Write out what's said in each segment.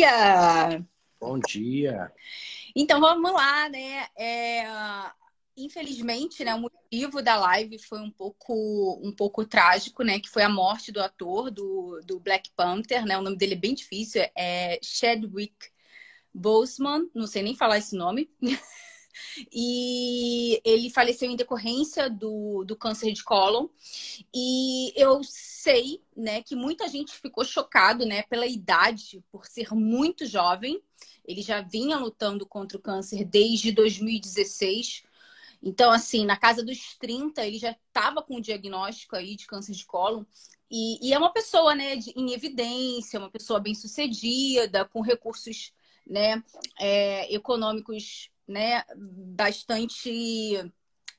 Dia! Bom dia! Então vamos lá, né? É, infelizmente, né, o motivo da live foi um pouco, um pouco trágico, né? Que foi a morte do ator do, do Black Panther, né? O nome dele é bem difícil, é Chadwick Boseman, não sei nem falar esse nome. e ele faleceu em decorrência do, do câncer de cólon. E eu sei, né, que muita gente ficou chocado, né, pela idade, por ser muito jovem. Ele já vinha lutando contra o câncer desde 2016. Então, assim, na casa dos 30, ele já estava com o diagnóstico aí de câncer de cólon. E, e é uma pessoa, né, de, em evidência, uma pessoa bem sucedida, com recursos, né, é, econômicos, né, bastante,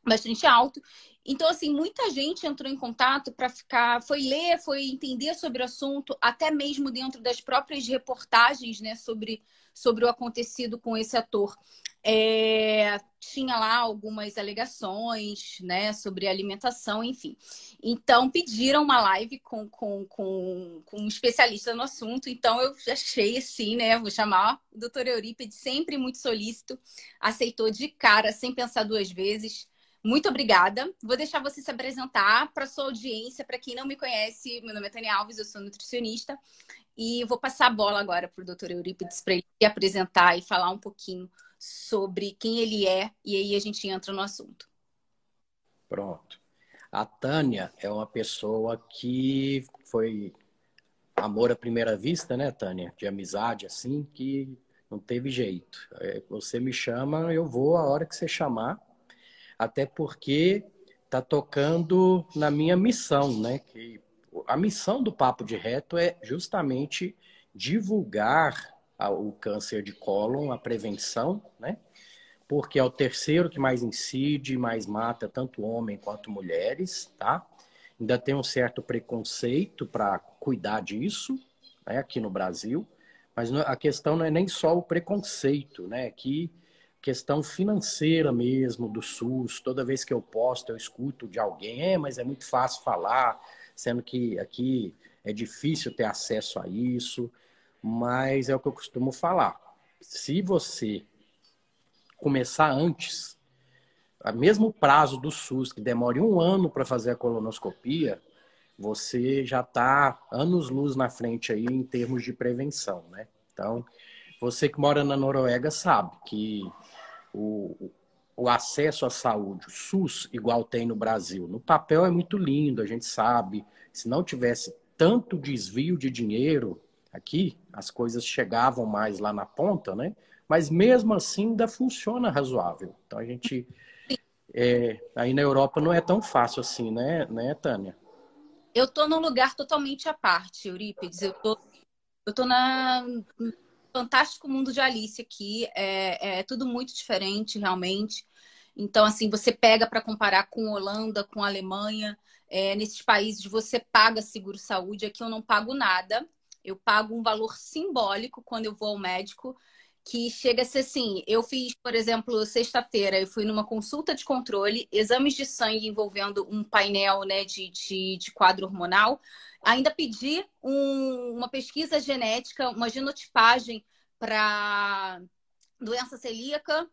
bastante alto. Então, assim, muita gente entrou em contato para ficar, foi ler, foi entender sobre o assunto, até mesmo dentro das próprias reportagens, né, sobre, sobre o acontecido com esse ator. É, tinha lá algumas alegações, né, sobre alimentação, enfim. Então, pediram uma live com, com, com, com um especialista no assunto. Então, eu achei assim, né, vou chamar o doutor Eurípides, sempre muito solícito, aceitou de cara, sem pensar duas vezes. Muito obrigada. Vou deixar você se apresentar para sua audiência. Para quem não me conhece, meu nome é Tânia Alves, eu sou nutricionista. E vou passar a bola agora para o doutor Eurípides para ele se apresentar e falar um pouquinho sobre quem ele é. E aí a gente entra no assunto. Pronto. A Tânia é uma pessoa que foi amor à primeira vista, né, Tânia? De amizade, assim, que não teve jeito. É, você me chama, eu vou a hora que você chamar até porque está tocando na minha missão, né? Que a missão do Papo de Reto é justamente divulgar o câncer de cólon, a prevenção, né? Porque é o terceiro que mais incide, mais mata tanto homem quanto mulheres, tá? Ainda tem um certo preconceito para cuidar disso, né, aqui no Brasil, mas a questão não é nem só o preconceito, né? Que questão financeira mesmo do SUS. Toda vez que eu posto, eu escuto de alguém, é, mas é muito fácil falar, sendo que aqui é difícil ter acesso a isso. Mas é o que eu costumo falar. Se você começar antes, o mesmo prazo do SUS, que demore um ano para fazer a colonoscopia, você já está anos-luz na frente aí em termos de prevenção, né? Então, você que mora na Noruega sabe que o, o acesso à saúde, o SUS, igual tem no Brasil, no papel é muito lindo, a gente sabe. Se não tivesse tanto desvio de dinheiro aqui, as coisas chegavam mais lá na ponta, né? Mas mesmo assim ainda funciona razoável. Então a gente. É, aí na Europa não é tão fácil assim, né, né Tânia? Eu tô num lugar totalmente à parte, Eurípides. Eu tô, eu tô na fantástico mundo de Alice aqui. É, é tudo muito diferente, realmente. Então, assim, você pega para comparar com Holanda, com Alemanha. É, nesses países você paga seguro-saúde. Aqui eu não pago nada. Eu pago um valor simbólico quando eu vou ao médico, que chega a ser assim. Eu fiz, por exemplo, sexta-feira, eu fui numa consulta de controle, exames de sangue envolvendo um painel né, de, de, de quadro hormonal. Ainda pedi um, uma pesquisa genética, uma genotipagem para doença celíaca.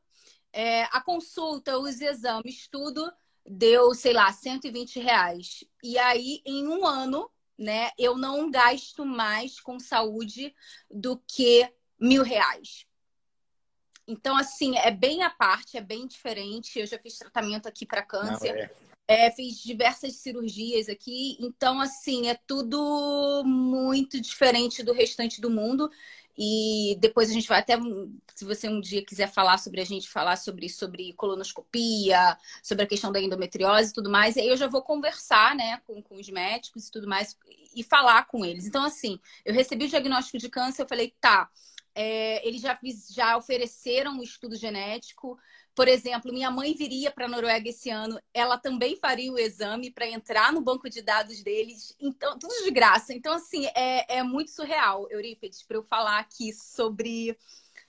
É, a consulta, os exames, tudo deu, sei lá, 120 reais. E aí, em um ano, né, eu não gasto mais com saúde do que mil reais. Então, assim, é bem a parte, é bem diferente. Eu já fiz tratamento aqui para câncer. Não, é. É, fiz diversas cirurgias aqui, então assim é tudo muito diferente do restante do mundo. E depois a gente vai até, se você um dia quiser falar sobre a gente, falar sobre, sobre colonoscopia, sobre a questão da endometriose e tudo mais, aí eu já vou conversar, né, com, com os médicos e tudo mais, e falar com eles. Então, assim, eu recebi o diagnóstico de câncer, eu falei, tá, é, eles já, já ofereceram o um estudo genético, por exemplo, minha mãe viria para a Noruega esse ano, ela também faria o exame para entrar no banco de dados deles, então tudo de graça. Então, assim, é, é muito surreal, Eurípides, para eu falar aqui sobre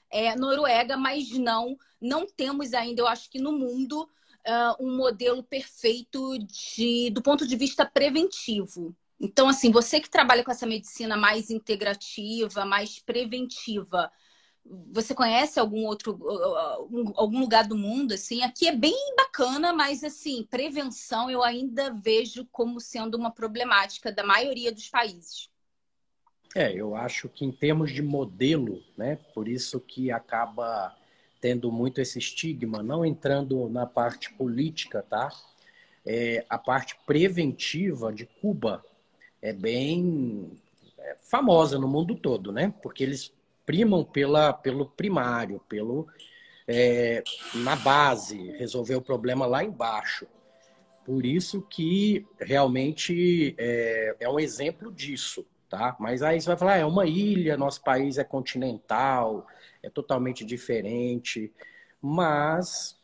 é, Noruega, mas não, não temos ainda, eu acho que no mundo, uh, um modelo perfeito de, do ponto de vista preventivo. Então, assim, você que trabalha com essa medicina mais integrativa, mais preventiva, você conhece algum outro algum lugar do mundo assim? Aqui é bem bacana, mas assim, prevenção eu ainda vejo como sendo uma problemática da maioria dos países. É, eu acho que em termos de modelo, né, por isso que acaba tendo muito esse estigma, não entrando na parte política, tá? É, a parte preventiva de Cuba é bem é, famosa no mundo todo, né? Porque eles primam pela, pelo primário, pelo é, na base, resolver o problema lá embaixo. Por isso que realmente é, é um exemplo disso, tá? Mas aí você vai falar, ah, é uma ilha, nosso país é continental, é totalmente diferente, mas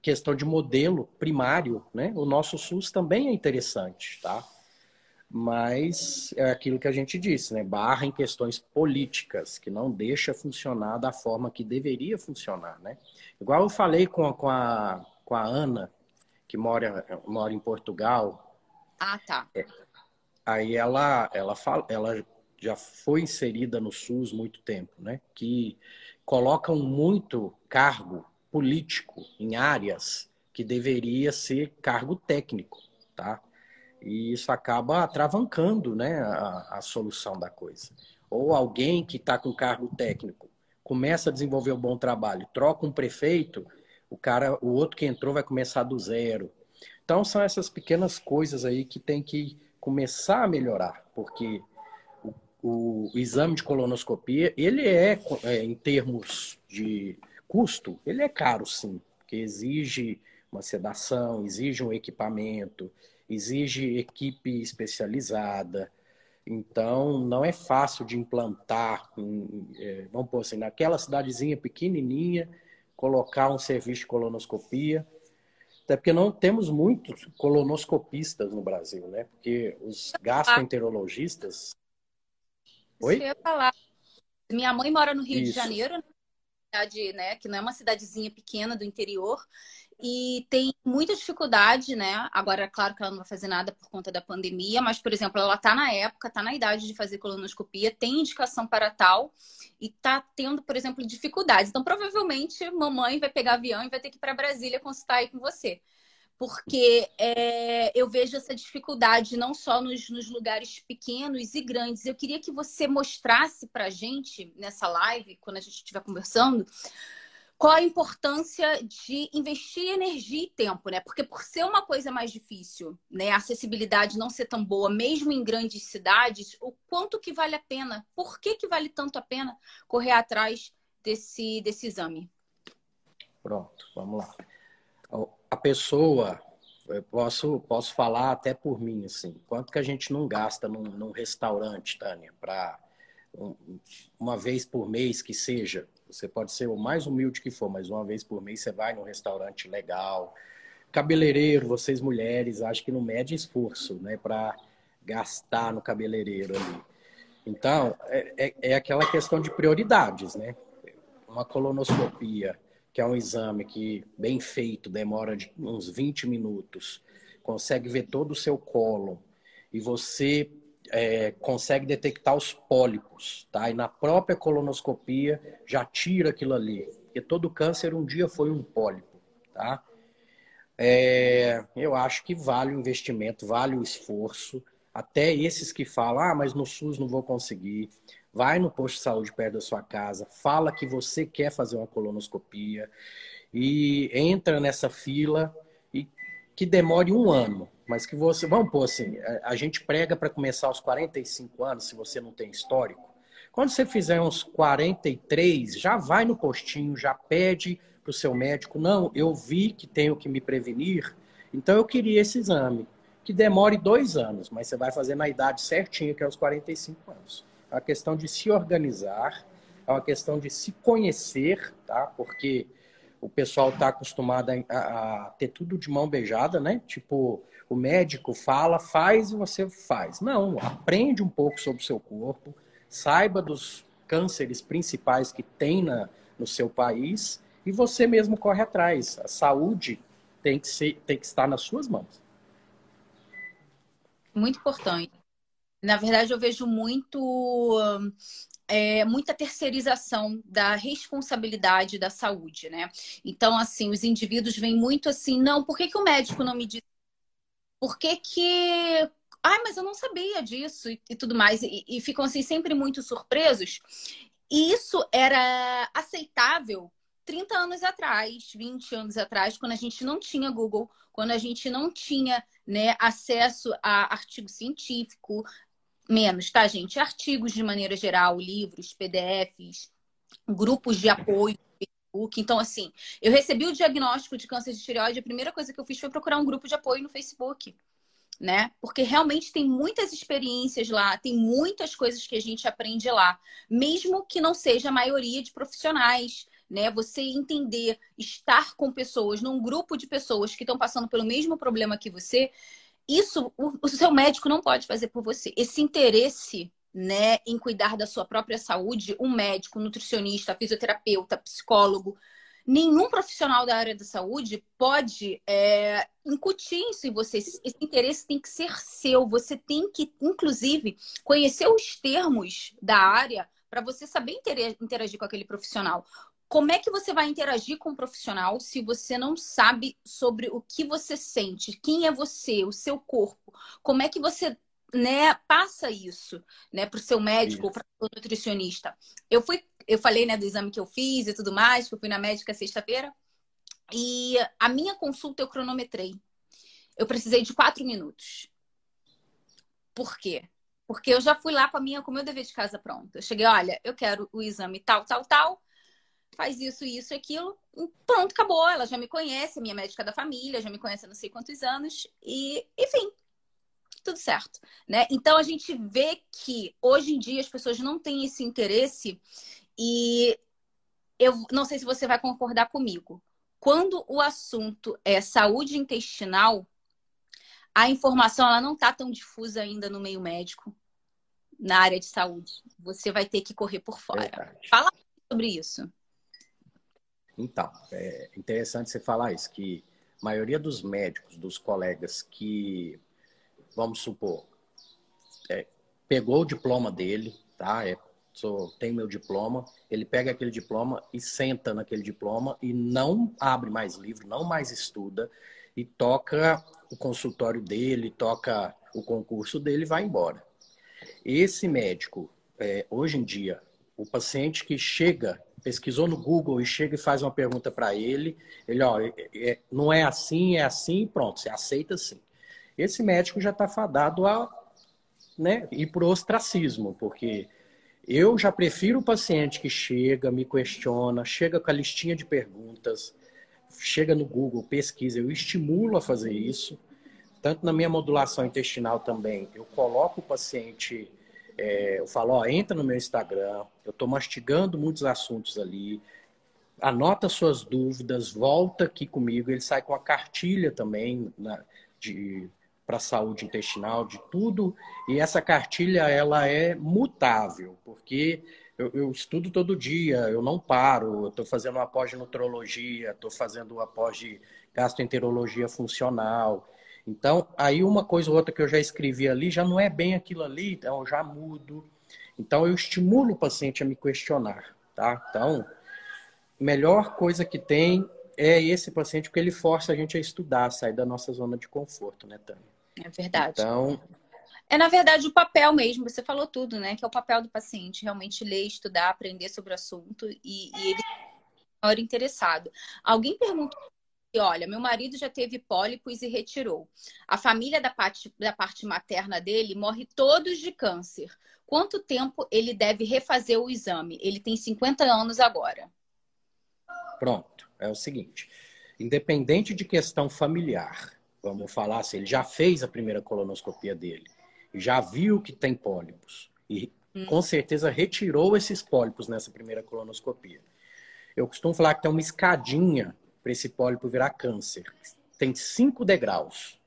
questão de modelo primário, né? O nosso SUS também é interessante, tá? Mas é aquilo que a gente disse, né? Barra em questões políticas, que não deixa funcionar da forma que deveria funcionar, né? Igual eu falei com a, com a, com a Ana, que mora, mora em Portugal. Ah, tá. É, aí ela, ela, fala, ela já foi inserida no SUS muito tempo, né? Que colocam muito cargo político em áreas que deveria ser cargo técnico, tá? E isso acaba atravancando né, a, a solução da coisa. Ou alguém que está com cargo técnico começa a desenvolver um bom trabalho, troca um prefeito, o cara, o outro que entrou vai começar do zero. Então são essas pequenas coisas aí que tem que começar a melhorar, porque o, o, o exame de colonoscopia ele é, é, em termos de custo, ele é caro sim, porque exige uma sedação, exige um equipamento, exige equipe especializada. Então, não é fácil de implantar, é, vamos pôr assim, naquela cidadezinha pequenininha, colocar um serviço de colonoscopia. Até porque não temos muitos colonoscopistas no Brasil, né? Porque os gastroenterologistas. Oi? Falar. Minha mãe mora no Rio Isso. de Janeiro, cidade, né, que não é uma cidadezinha pequena do interior, e tem muita dificuldade, né? Agora, é claro que ela não vai fazer nada por conta da pandemia, mas, por exemplo, ela está na época, está na idade de fazer colonoscopia, tem indicação para tal e está tendo, por exemplo, dificuldades. Então, provavelmente, mamãe vai pegar avião e vai ter que ir para Brasília consultar aí com você. Porque é, eu vejo essa dificuldade não só nos, nos lugares pequenos e grandes. Eu queria que você mostrasse para a gente nessa live, quando a gente estiver conversando, qual a importância de investir energia e tempo, né? Porque por ser uma coisa mais difícil, né, a acessibilidade não ser tão boa, mesmo em grandes cidades, o quanto que vale a pena? Por que que vale tanto a pena correr atrás desse desse exame? Pronto, vamos lá. A pessoa, eu posso posso falar até por mim assim, quanto que a gente não gasta num, num restaurante, Tânia, para um, uma vez por mês que seja, você pode ser o mais humilde que for, mas uma vez por mês você vai num restaurante legal. Cabeleireiro, vocês mulheres, acho que não mede esforço, né, para gastar no cabeleireiro ali. Então, é, é, é, aquela questão de prioridades, né? Uma colonoscopia, que é um exame que, bem feito, demora de uns 20 minutos, consegue ver todo o seu colo, e você é, consegue detectar os pólipos, tá? E na própria colonoscopia já tira aquilo ali. Porque todo câncer um dia foi um pólipo, tá? É, eu acho que vale o investimento, vale o esforço. Até esses que falam, ah, mas no SUS não vou conseguir. Vai no posto de saúde perto da sua casa, fala que você quer fazer uma colonoscopia e entra nessa fila que demore um ano, mas que você, vamos pôr assim, a, a gente prega para começar aos 45 anos, se você não tem histórico. Quando você fizer uns 43, já vai no postinho, já pede para o seu médico, não, eu vi que tenho que me prevenir, então eu queria esse exame, que demore dois anos, mas você vai fazer na idade certinha, que é os 45 anos. É uma questão de se organizar, é uma questão de se conhecer, tá? Porque o pessoal está acostumado a, a, ter tudo de mão beijada, né? Tipo, o médico fala, faz e você faz. Não, aprende um pouco sobre o seu corpo, saiba dos cânceres principais que tem na, no seu país e você mesmo corre atrás. A saúde tem que, ser, tem que estar nas suas mãos. Muito importante. Na verdade, eu vejo muito é, muita terceirização da responsabilidade da saúde, né? Então, assim, os indivíduos vêm muito assim, não, por que, que o médico não me disse? Por que que... Ai, mas eu não sabia disso e, e tudo mais. E, e ficam, assim, sempre muito surpresos. E isso era aceitável 30 anos atrás, 20 anos atrás, quando a gente não tinha Google, quando a gente não tinha né, acesso a artigo científico, menos, tá, gente? Artigos de maneira geral, livros, PDFs, grupos de apoio. Facebook. Então, assim, eu recebi o diagnóstico de câncer de tireoide, a primeira coisa que eu fiz foi procurar um grupo de apoio no Facebook, né? Porque realmente tem muitas experiências lá, tem muitas coisas que a gente aprende lá, mesmo que não seja a maioria de profissionais, né? Você entender, estar com pessoas, num grupo de pessoas que estão passando pelo mesmo problema que você, isso o, o seu médico não pode fazer por você. Esse interesse né, em cuidar da sua própria saúde, um médico, nutricionista, fisioterapeuta, psicólogo, nenhum profissional da área da saúde pode é, incutir isso em você. Esse interesse tem que ser seu. Você tem que, inclusive, conhecer os termos da área para você saber interagir com aquele profissional. Como é que você vai interagir com um profissional se você não sabe sobre o que você sente? Quem é você, o seu corpo? Como é que você né, passa isso né, para o seu médico ou para o nutricionista? Eu fui, eu falei né, do exame que eu fiz e tudo mais, que eu fui na médica sexta-feira, e a minha consulta eu cronometrei. Eu precisei de quatro minutos. Por quê? Porque eu já fui lá com a minha, com o meu dever de casa pronto. Eu cheguei, olha, eu quero o exame tal, tal, tal faz isso, isso e aquilo. Pronto, acabou. Ela já me conhece, minha médica da família, já me conhece há não sei quantos anos. E, enfim, tudo certo. Né? Então a gente vê que hoje em dia as pessoas não têm esse interesse e eu não sei se você vai concordar comigo. Quando o assunto é saúde intestinal, a informação ela não está tão difusa ainda no meio médico, na área de saúde. Você vai ter que correr por fora. Verdade. Fala sobre isso. Então, é interessante você falar isso, que a maioria dos médicos, dos colegas que, vamos supor, é, pegou o diploma dele, tá? É, sou, tem meu diploma, ele pega aquele diploma e senta naquele diploma e não abre mais livro, não mais estuda e toca o consultório dele, toca o concurso dele e vai embora. Esse médico, é, hoje em dia, o paciente que chega pesquisou no Google e chega e faz uma pergunta para ele, ele, ó, é, é, não é assim, é assim, pronto, você aceita sim. Esse médico já está fadado a né, ir para o ostracismo, porque eu já prefiro o paciente que chega, me questiona, chega com a listinha de perguntas, chega no Google, pesquisa, eu estimulo a fazer isso. Tanto na minha modulação intestinal também, eu coloco o paciente é, eu falo, ó, entra no meu Instagram, eu estou mastigando muitos assuntos ali, anota suas dúvidas, volta aqui comigo. Ele sai com a cartilha também né, de para saúde intestinal, de tudo. E essa cartilha ela é mutável, porque eu, eu estudo todo dia, eu não paro. Estou fazendo uma pós-nutrologia, estou fazendo uma pós de gastroenterologia funcional. Então, aí uma coisa ou outra que eu já escrevi ali já não é bem aquilo ali, então eu já mudo. Então, eu estimulo o paciente a me questionar, tá? Então, melhor coisa que tem é esse paciente, porque ele força a gente a estudar, sair da nossa zona de conforto, né, Tânia? É verdade. Então. É, na verdade, o papel mesmo, você falou tudo, né? Que é o papel do paciente, realmente ler, estudar, aprender sobre o assunto e, e ele é interessado. Alguém perguntou olha, meu marido já teve pólipos e retirou. A família da parte, da parte materna dele morre todos de câncer. Quanto tempo ele deve refazer o exame? Ele tem 50 anos agora. Pronto, é o seguinte. Independente de questão familiar, vamos falar assim, ele já fez a primeira colonoscopia dele, já viu que tem pólipos e hum. com certeza retirou esses pólipos nessa primeira colonoscopia. Eu costumo falar que tem uma escadinha para esse pólipo virar câncer. Tem cinco degraus.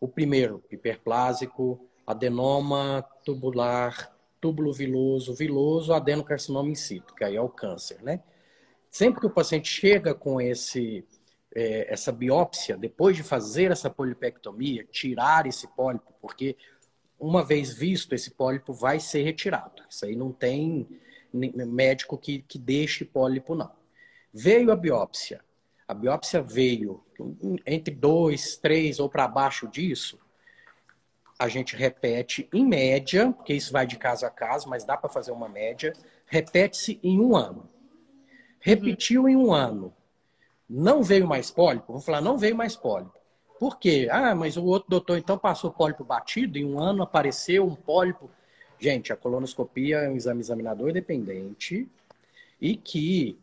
O primeiro, hiperplásico, adenoma tubular, túbulo viloso, viloso, adenocarcinoma in situ, que aí é o câncer, né? Sempre que o paciente chega com esse, é, essa biópsia, depois de fazer essa polipectomia, tirar esse pólipo, porque uma vez visto, esse pólipo vai ser retirado. Isso aí não tem médico que, que deixe pólipo, não. Veio a biópsia, a biópsia veio entre dois, três ou para baixo disso, a gente repete em média, porque isso vai de caso a caso, mas dá para fazer uma média, repete-se em um ano. Repetiu em um ano. Não veio mais pólipo? Vamos falar, não veio mais pólipo. Por quê? Ah, mas o outro doutor então passou pólipo batido, em um ano apareceu um pólipo. Gente, a colonoscopia é um exame examinador dependente e que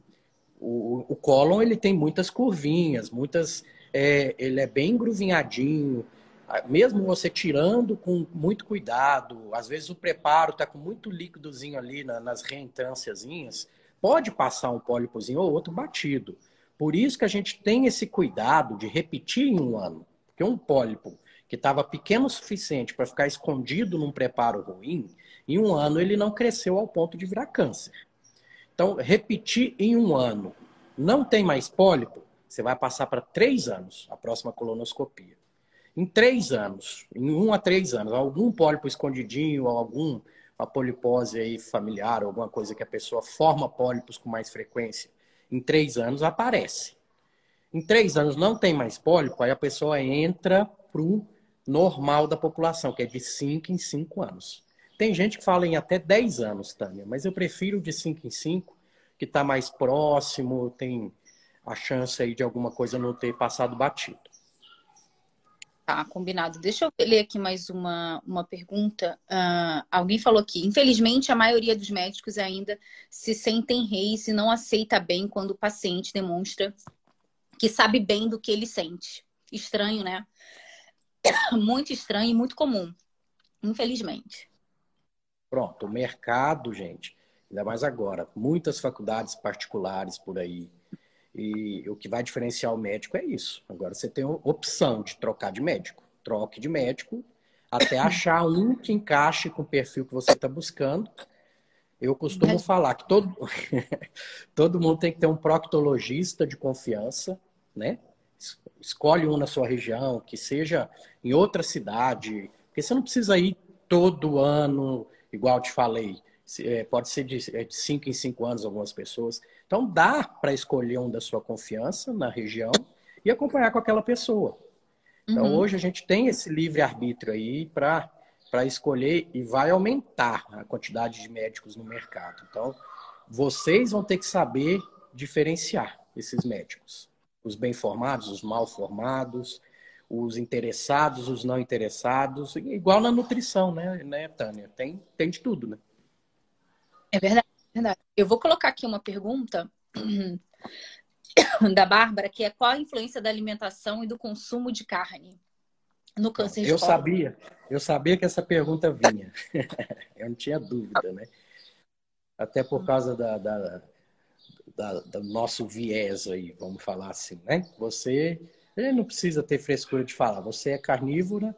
o, o cólon ele tem muitas curvinhas, muitas. É, ele é bem gruvinhadinho. Ah, mesmo você tirando com muito cuidado, às vezes o preparo está com muito líquidozinho ali na, nas reentrânciazinhas, pode passar um pólipozinho ou outro batido. Por isso que a gente tem esse cuidado de repetir em um ano. Porque um pólipo que estava pequeno o suficiente para ficar escondido num preparo ruim, em um ano ele não cresceu ao ponto de virar câncer. Então, repetir em um ano. Não tem mais pólipo, você vai passar para três anos a próxima colonoscopia. Em três anos, em um a três anos, algum pólipo escondidinho, algum uma polipose aí familiar, alguma coisa que a pessoa forma pólipos com mais frequência, em três anos aparece. Em três anos não tem mais pólipo, aí a pessoa entra pro normal da população, que é de cinco em cinco anos. Tem gente que fala em até 10 anos, Tânia, mas eu prefiro de 5 em 5, que está mais próximo, tem a chance aí de alguma coisa não ter passado batido. Tá, combinado. Deixa eu ler aqui mais uma, uma pergunta. Uh, alguém falou aqui: infelizmente, a maioria dos médicos ainda se sentem reis e não aceita bem quando o paciente demonstra que sabe bem do que ele sente. Estranho, né? Muito estranho e muito comum, infelizmente. Pronto, o mercado, gente, ainda mais agora, muitas faculdades particulares por aí. E o que vai diferenciar o médico é isso. Agora você tem a opção de trocar de médico. Troque de médico até achar um que encaixe com o perfil que você está buscando. Eu costumo falar que todo, todo mundo tem que ter um proctologista de confiança, né? Escolhe um na sua região, que seja em outra cidade, porque você não precisa ir todo ano igual te falei, é, pode ser de 5 é, em 5 anos algumas pessoas. Então dá para escolher um da sua confiança na região e acompanhar com aquela pessoa. Então uhum. hoje a gente tem esse livre-arbítrio aí para para escolher e vai aumentar a quantidade de médicos no mercado. Então, vocês vão ter que saber diferenciar esses médicos. Os bem formados, os mal formados, os interessados, os não interessados, igual na nutrição, né, né Tânia? Tem, tem de tudo, né? É verdade, é verdade. Eu vou colocar aqui uma pergunta da Bárbara, que é qual a influência da alimentação e do consumo de carne no câncer de Eu sabia, eu sabia que essa pergunta vinha. eu não tinha dúvida, né? Até por causa da, da, da, do nosso viés aí, vamos falar assim, né? Você ele não precisa ter frescura de falar. Você é carnívora.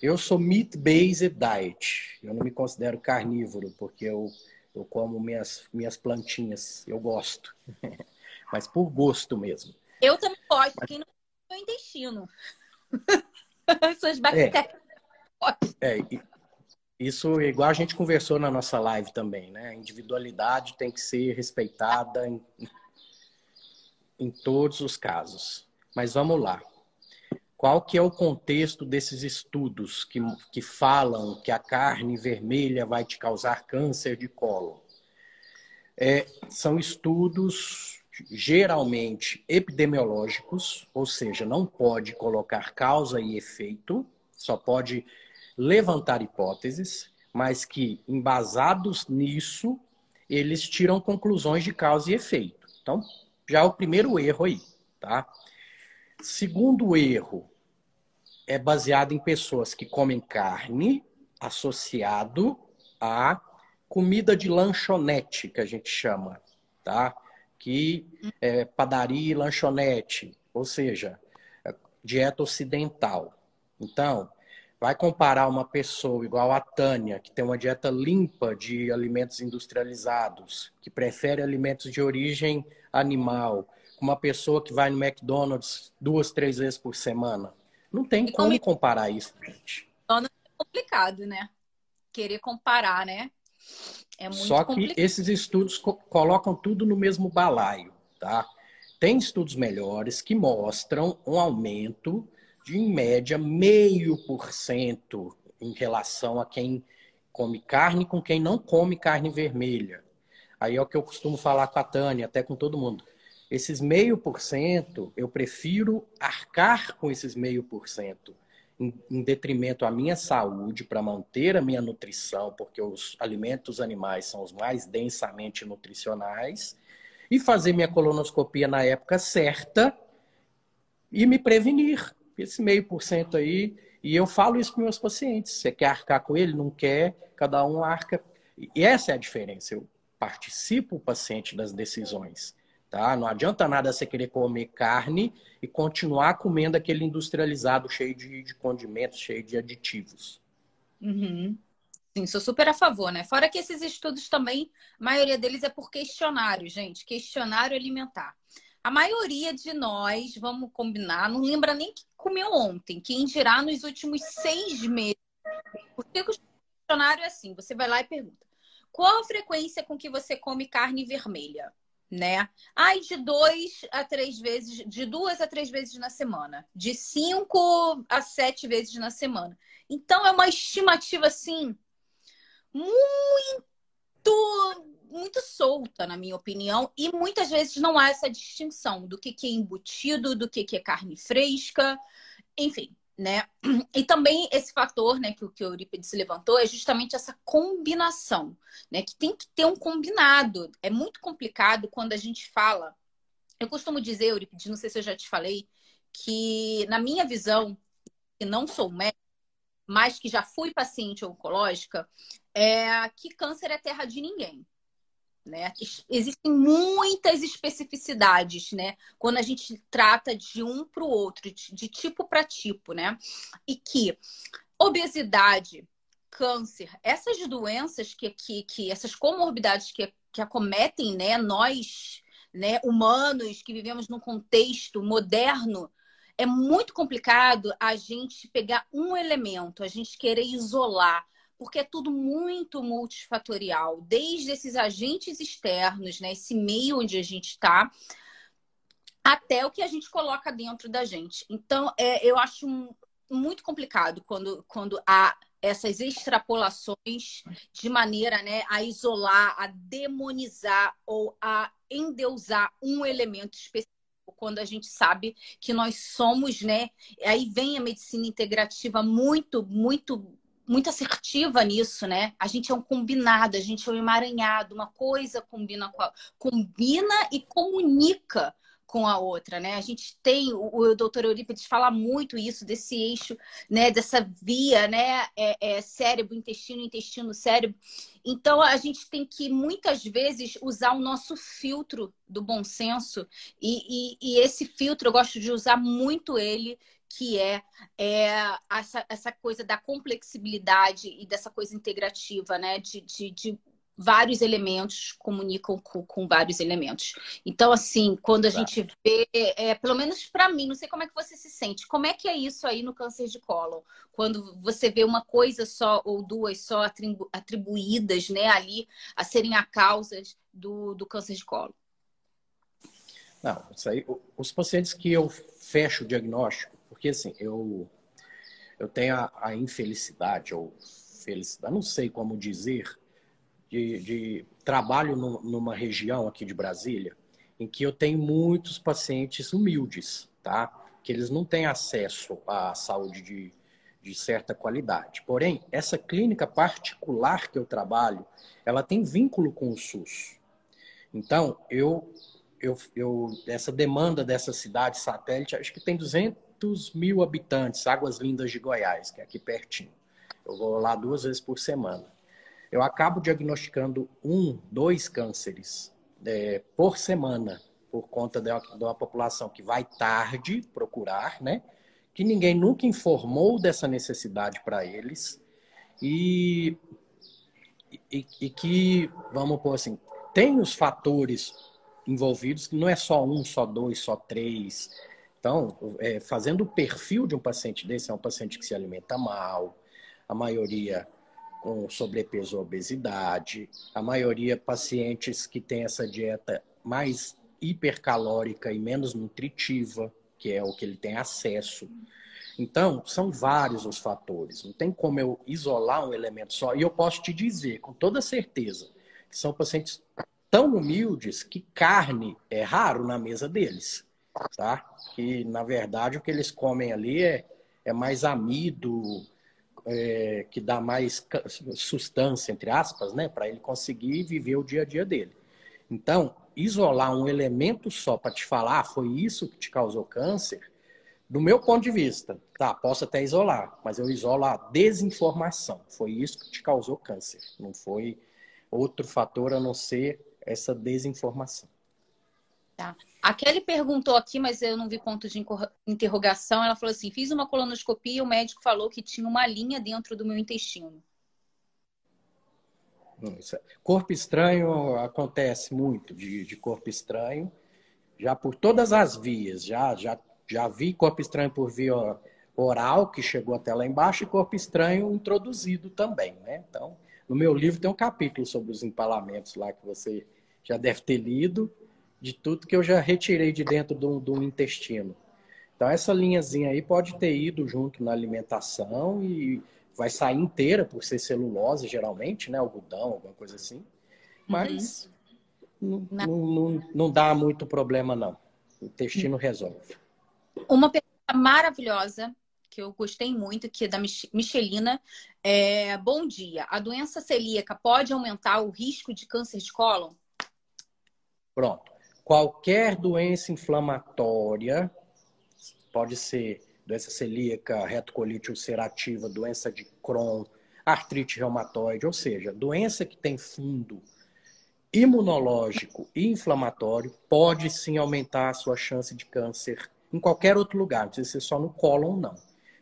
Eu sou meat-based diet. Eu não me considero carnívoro, porque eu, eu como minhas, minhas plantinhas. Eu gosto. Mas por gosto mesmo. Eu também gosto, Mas... quem não é o intestino. Suas bactérias. É, é, isso igual a gente conversou na nossa live também, né? A individualidade tem que ser respeitada em, em todos os casos. Mas vamos lá. Qual que é o contexto desses estudos que, que falam que a carne vermelha vai te causar câncer de colo? É, são estudos geralmente epidemiológicos, ou seja, não pode colocar causa e efeito, só pode levantar hipóteses, mas que, embasados nisso, eles tiram conclusões de causa e efeito. Então, já é o primeiro erro aí, tá? Segundo erro é baseado em pessoas que comem carne associado a comida de lanchonete, que a gente chama, tá? Que é padaria e lanchonete, ou seja, é dieta ocidental. Então, vai comparar uma pessoa igual a Tânia, que tem uma dieta limpa de alimentos industrializados, que prefere alimentos de origem animal, com uma pessoa que vai no McDonald's duas, três vezes por semana. Não tem e como comparar isso, gente. É complicado, né? Querer comparar, né? É muito Só que complicado. esses estudos co colocam tudo no mesmo balaio, tá? Tem estudos melhores que mostram um aumento de, em média, meio por cento em relação a quem come carne com quem não come carne vermelha. Aí é o que eu costumo falar com a Tânia, até com todo mundo. Esses meio por cento, eu prefiro arcar com esses meio por cento em, detrimento à minha saúde, para manter a minha nutrição, porque os alimentos animais são os mais densamente nutricionais, e fazer minha colonoscopia na época certa e me prevenir esse meio por cento aí. E eu falo isso para meus pacientes. Você quer arcar com ele? Não quer? Cada um arca. E essa é a diferença. Eu participo o paciente das decisões. Tá? Não adianta nada você querer comer carne e continuar comendo aquele industrializado cheio de, de condimentos, cheio de aditivos. Uhum. Sim, sou super a favor, né? Fora que esses estudos também, a maioria deles é por questionário, gente. Questionário alimentar. A maioria de nós, vamos combinar, não lembra nem que comeu ontem, quem dirá nos últimos seis meses. Porque o questionário é assim: você vai lá e pergunta: qual a frequência com que você come carne vermelha? Né? Ai, de dois a três vezes, de duas a três vezes na semana, de cinco a sete vezes na semana. Então é uma estimativa assim muito muito solta, na minha opinião, e muitas vezes não há essa distinção do que, que é embutido, do que, que é carne fresca, enfim, né? E também esse fator, né, que o que Eurípides levantou é justamente essa combinação, né, que tem que ter um combinado. É muito complicado quando a gente fala. Eu costumo dizer, Eurípides, não sei se eu já te falei, que na minha visão, que não sou médica, mas que já fui paciente oncológica, é que câncer é terra de ninguém. Né? Existem muitas especificidades, né? Quando a gente trata de um para o outro, de tipo para tipo, né? E que obesidade, câncer, essas doenças que, que, que essas comorbidades que, que acometem, né? Nós, né? Humanos que vivemos num contexto moderno, é muito complicado a gente pegar um elemento, a gente querer isolar porque é tudo muito multifatorial, desde esses agentes externos, né, esse meio onde a gente está, até o que a gente coloca dentro da gente. Então, é, eu acho muito complicado quando, quando há essas extrapolações de maneira né, a isolar, a demonizar ou a endeusar um elemento específico quando a gente sabe que nós somos, né? Aí vem a medicina integrativa muito, muito muito assertiva nisso, né? A gente é um combinado, a gente é um emaranhado, uma coisa combina com a... combina e comunica com a outra, né? A gente tem, o, o doutor Eurípides fala muito isso, desse eixo, né? Dessa via, né? É, é, cérebro, intestino, intestino, cérebro. Então, a gente tem que, muitas vezes, usar o nosso filtro do bom senso. E, e, e esse filtro, eu gosto de usar muito ele, que é, é essa, essa coisa da complexibilidade e dessa coisa integrativa, né? De, de, de vários elementos comunicam com, com, vários elementos. Então, assim, quando a gente vê, é, pelo menos para mim, não sei como é que você se sente, como é que é isso aí no câncer de cólon? Quando você vê uma coisa só ou duas só atribu atribuídas né, ali a serem a causas do, do câncer de cólon? Não, isso aí, os pacientes que eu fecho o diagnóstico, porque assim, eu, eu tenho a, a infelicidade, ou felicidade, não sei como dizer, de, de trabalho no, numa região aqui de Brasília, em que eu tenho muitos pacientes humildes, tá? Que eles não têm acesso à saúde de, de certa qualidade. Porém, essa clínica particular que eu trabalho, ela tem vínculo com o SUS. Então, eu, eu, eu essa demanda dessa cidade satélite, acho que tem 200 mil habitantes, Águas Lindas de Goiás, que é aqui pertinho. Eu vou lá duas vezes por semana. Eu acabo diagnosticando um, dois cânceres é, por semana, por conta de uma, de uma população que vai tarde procurar, né? Que ninguém nunca informou dessa necessidade para eles e, e, e, que, vamos pôr assim, tem os fatores envolvidos, que não é só um, só dois, só três. Então, é, fazendo o perfil de um paciente desse, é um paciente que se alimenta mal, a maioria com sobrepeso ou obesidade, a maioria pacientes que têm essa dieta mais hipercalórica e menos nutritiva, que é o que ele tem acesso. Então, são vários os fatores. Não tem como eu isolar um elemento só. E eu posso te dizer, com toda certeza, que são pacientes tão humildes que carne é raro na mesa deles. Tá? Que, na verdade, o que eles comem ali é, é mais amido, é, que dá mais sustância, entre aspas, né, para ele conseguir viver o dia a dia dele. Então, isolar um elemento só para te falar, ah, foi isso que te causou câncer, do meu ponto de vista, tá, posso até isolar, mas eu isolo a desinformação. Foi isso que te causou câncer, não foi outro fator a não ser essa desinformação. Tá. A Kelly perguntou aqui, mas eu não vi ponto de interrogação. Ela falou assim: fiz uma colonoscopia e o médico falou que tinha uma linha dentro do meu intestino. É, corpo estranho acontece muito de, de, corpo estranho, já por todas as vias. Já, já, já vi corpo estranho por via oral, que chegou até lá embaixo, e corpo estranho introduzido também. Né? Então, no meu livro tem um capítulo sobre os empalamentos lá que você já deve ter lido de tudo que eu já retirei de dentro do, do intestino. Então, essa linhazinha aí pode ter ido junto na alimentação e vai sair inteira por ser celulose, geralmente, né? Algodão, alguma coisa assim. Mas uhum. não, não, não, não, dá muito problema, não. O intestino uhum. resolve. Uma pergunta maravilhosa que eu gostei muito, que é da Michelina. É, bom dia. A doença celíaca pode aumentar o risco de câncer de cólon? Pronto qualquer doença inflamatória, pode ser doença celíaca, retocolite ulcerativa, doença de Crohn, artrite reumatoide, ou seja, doença que tem fundo imunológico e inflamatório, pode sim aumentar a sua chance de câncer em qualquer outro lugar, não precisa ser só no cólon, não.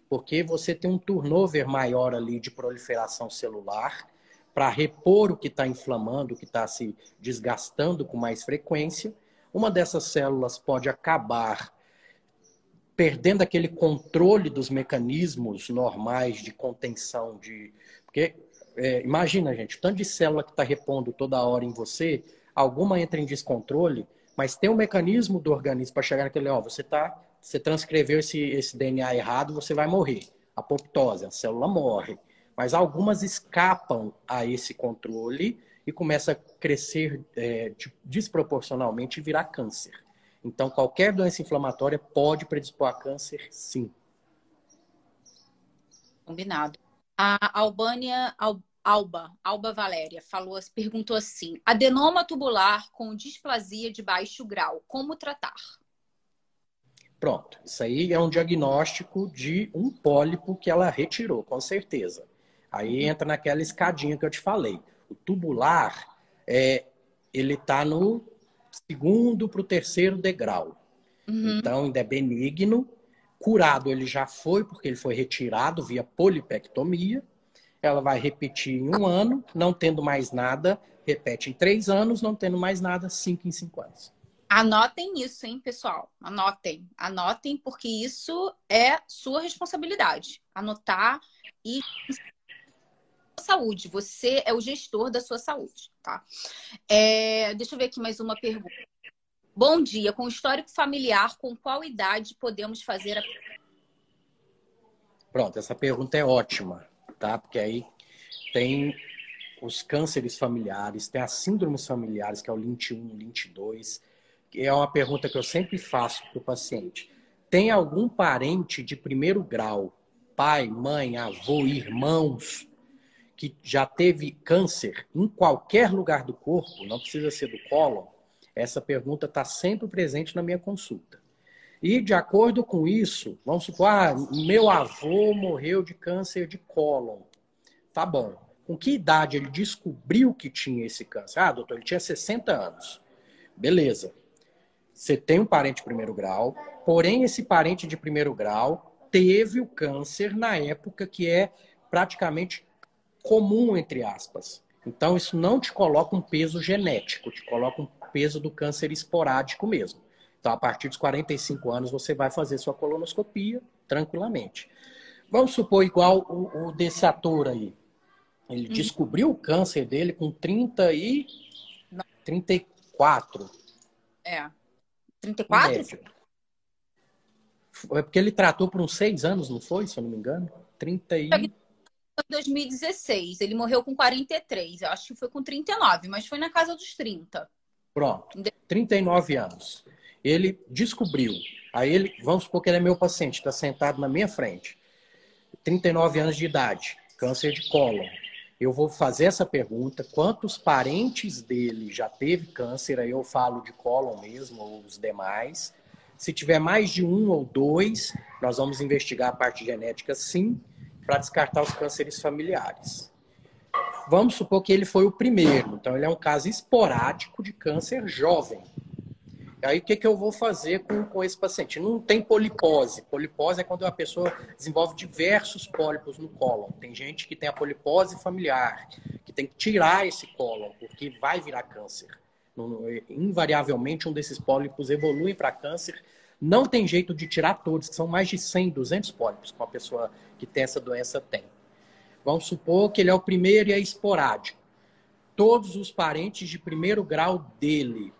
Porque você tem um turnover maior ali de proliferação celular para repor o que está inflamando, o que está se desgastando com mais frequência uma dessas células pode acabar perdendo aquele controle dos mecanismos normais de contenção de porque é, imagina gente tanto de célula que está repondo toda hora em você alguma entra em descontrole mas tem um mecanismo do organismo para chegar naquele ó você tá você transcreveu esse, esse DNA errado você vai morrer. Apoptose a célula morre. Mas algumas escapam a esse controle e começa a crescer é, desproporcionalmente e virar câncer. Então, qualquer doença inflamatória pode predispor a câncer, sim. Combinado. A Albânia Alba, Alba Valéria, falou, perguntou assim: adenoma tubular com displasia de baixo grau, como tratar? Pronto, isso aí é um diagnóstico de um pólipo que ela retirou, com certeza. Aí entra naquela escadinha que eu te falei. O tubular, é, ele está no segundo para o terceiro degrau. Uhum. Então, ainda é benigno. Curado ele já foi, porque ele foi retirado via polipectomia. Ela vai repetir em um ano, não tendo mais nada, repete em três anos, não tendo mais nada, cinco em cinco anos. Anotem isso, hein, pessoal? Anotem. Anotem, porque isso é sua responsabilidade. Anotar e saúde. Você é o gestor da sua saúde, tá? É, deixa eu ver aqui mais uma pergunta. Bom dia. Com histórico familiar, com qual idade podemos fazer a. Pronto, essa pergunta é ótima, tá? Porque aí tem os cânceres familiares, tem as síndromes familiares, que é o LINT1, LINT2, é uma pergunta que eu sempre faço para o paciente. Tem algum parente de primeiro grau, pai, mãe, avô, irmãos, que já teve câncer em qualquer lugar do corpo, não precisa ser do cólon? Essa pergunta está sempre presente na minha consulta. E, de acordo com isso, vamos supor, ah, meu avô morreu de câncer de cólon. Tá bom. Com que idade ele descobriu que tinha esse câncer? Ah, doutor, ele tinha 60 anos. Beleza. Você tem um parente de primeiro grau, porém esse parente de primeiro grau teve o câncer na época que é praticamente comum, entre aspas. Então, isso não te coloca um peso genético, te coloca um peso do câncer esporádico mesmo. Então, a partir dos 45 anos, você vai fazer sua colonoscopia tranquilamente. Vamos supor, igual o, o desse ator aí. Ele hum. descobriu o câncer dele com 30 e... 34. É. 34? É porque ele tratou por uns seis anos, não foi? Se eu não me engano. 30 e... Em 2016. Ele morreu com 43. Eu acho que foi com 39, mas foi na casa dos 30. Pronto. 39 anos. Ele descobriu. Aí ele, vamos supor que ele é meu paciente, está sentado na minha frente. 39 anos de idade, câncer de cólon. Eu vou fazer essa pergunta: quantos parentes dele já teve câncer? Aí eu falo de cólon mesmo, ou os demais. Se tiver mais de um ou dois, nós vamos investigar a parte genética sim, para descartar os cânceres familiares. Vamos supor que ele foi o primeiro, então ele é um caso esporádico de câncer jovem. Aí o que, que eu vou fazer com, com esse paciente? Não tem polipose. Polipose é quando a pessoa desenvolve diversos pólipos no cólon. Tem gente que tem a polipose familiar, que tem que tirar esse cólon, porque vai virar câncer. Invariavelmente, um desses pólipos evolui para câncer. Não tem jeito de tirar todos, que são mais de 100, 200 pólipos que uma pessoa que tem essa doença tem. Vamos supor que ele é o primeiro e é esporádico. Todos os parentes de primeiro grau dele,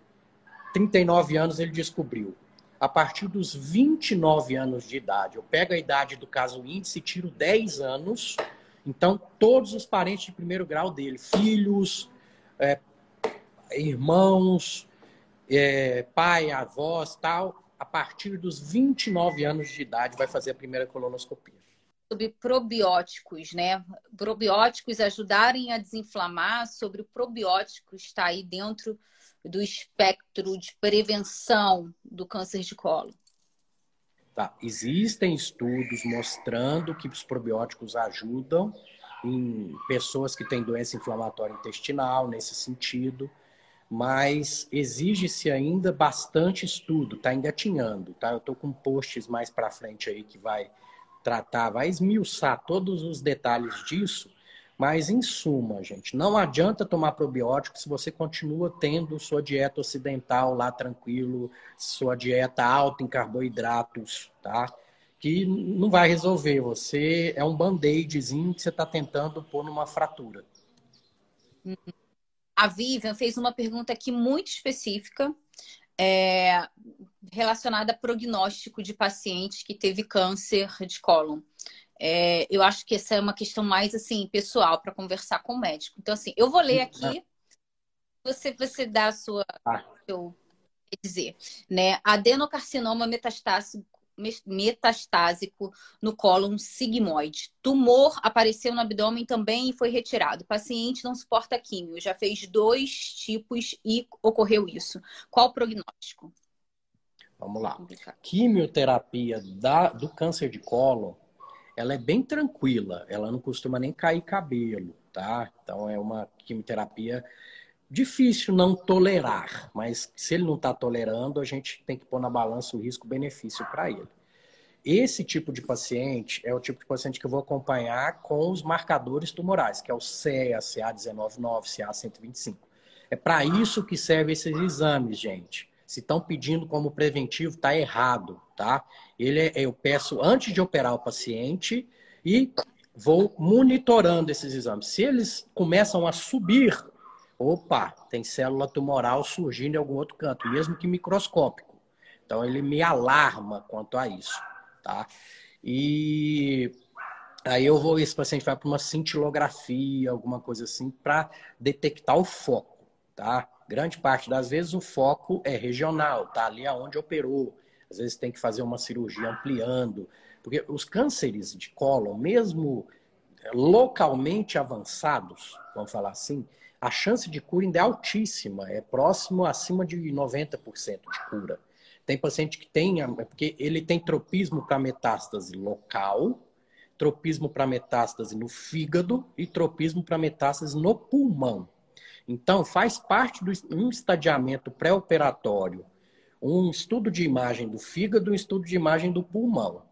39 anos, ele descobriu. A partir dos 29 anos de idade, eu pego a idade do caso índice tiro 10 anos. Então, todos os parentes de primeiro grau dele, filhos, é, irmãos, é, pai, avós, tal, a partir dos 29 anos de idade vai fazer a primeira colonoscopia sobre probióticos, né? Probióticos ajudarem a desinflamar, sobre o probiótico estar aí dentro do espectro de prevenção do câncer de colo. Tá. Existem estudos mostrando que os probióticos ajudam em pessoas que têm doença inflamatória intestinal, nesse sentido, mas exige-se ainda bastante estudo, está engatinhando, tá? Eu estou com posts mais para frente aí que vai tratar, vai esmiuçar todos os detalhes disso, mas em suma, gente, não adianta tomar probiótico se você continua tendo sua dieta ocidental lá tranquilo, sua dieta alta em carboidratos, tá? Que não vai resolver. Você é um band-aidzinho que você está tentando pôr numa fratura. A Vivian fez uma pergunta aqui muito específica é, relacionada a prognóstico de paciente que teve câncer de cólon. É, eu acho que essa é uma questão mais assim pessoal para conversar com o médico. Então assim, eu vou ler aqui. Você você dá a sua ah. seu, dizer, né? Adenocarcinoma metastásico metastásico no cólon sigmoide. Tumor apareceu no abdômen também e foi retirado. O paciente não suporta químio, já fez dois tipos e ocorreu isso. Qual o prognóstico? Vamos lá. Quimioterapia da, do câncer de cólon, ela é bem tranquila, ela não costuma nem cair cabelo, tá? Então é uma quimioterapia difícil não tolerar, mas se ele não está tolerando, a gente tem que pôr na balança o risco-benefício para ele. Esse tipo de paciente é o tipo de paciente que eu vou acompanhar com os marcadores tumorais, que é o CEA, CA199, CA125. É para isso que servem esses exames, gente. Se estão pedindo como preventivo, está errado, tá? Ele é, eu peço antes de operar o paciente e vou monitorando esses exames. Se eles começam a subir opa, tem célula tumoral surgindo em algum outro canto, mesmo que microscópico. Então ele me alarma quanto a isso, tá? E aí eu vou, esse paciente vai para uma cintilografia, alguma coisa assim, para detectar o foco, tá? Grande parte das vezes o foco é regional, tá ali aonde operou. Às vezes tem que fazer uma cirurgia ampliando, porque os cânceres de cólon, mesmo localmente avançados, vamos falar assim, a chance de cura ainda é altíssima, é próximo acima de 90% de cura. Tem paciente que tem, porque ele tem tropismo para metástase local, tropismo para metástase no fígado e tropismo para metástase no pulmão. Então, faz parte de um estadiamento pré-operatório, um estudo de imagem do fígado, um estudo de imagem do pulmão.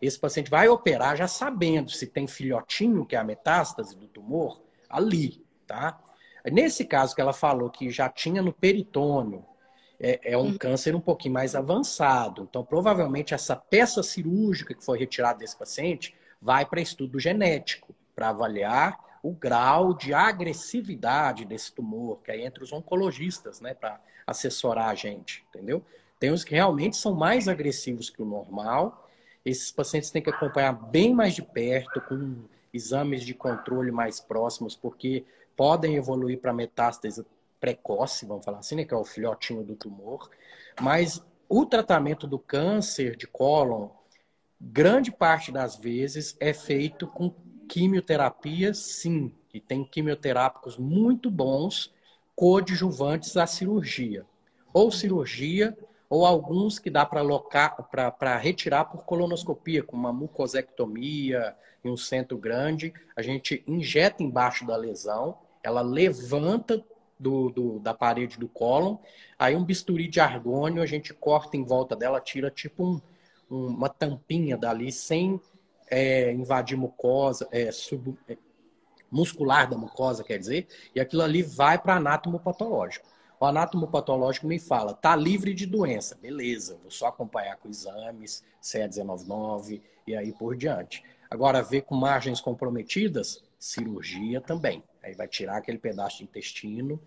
Esse paciente vai operar já sabendo se tem filhotinho, que é a metástase do tumor, ali, tá? Nesse caso que ela falou que já tinha no peritônio, é, é um uhum. câncer um pouquinho mais avançado. Então, provavelmente, essa peça cirúrgica que foi retirada desse paciente vai para estudo genético, para avaliar o grau de agressividade desse tumor, que é entre os oncologistas, né, para assessorar a gente, entendeu? Tem os que realmente são mais agressivos que o normal. Esses pacientes têm que acompanhar bem mais de perto, com exames de controle mais próximos, porque podem evoluir para metástase precoce, vamos falar assim, né, que é o filhotinho do tumor. Mas o tratamento do câncer de cólon, grande parte das vezes, é feito com quimioterapia, sim. E tem quimioterápicos muito bons, coadjuvantes à cirurgia. Ou cirurgia, ou alguns que dá para retirar por colonoscopia, com uma mucosectomia em um centro grande. A gente injeta embaixo da lesão, ela levanta do, do, da parede do cólon, aí um bisturi de argônio, a gente corta em volta dela, tira tipo um, um, uma tampinha dali, sem é, invadir mucosa, é, sub, é, muscular da mucosa, quer dizer, e aquilo ali vai para anátomo patológico. O anátomo patológico me fala, tá livre de doença, beleza, vou só acompanhar com exames, CA199 e aí por diante. Agora, ver com margens comprometidas, cirurgia também. Aí vai tirar aquele pedaço de intestino.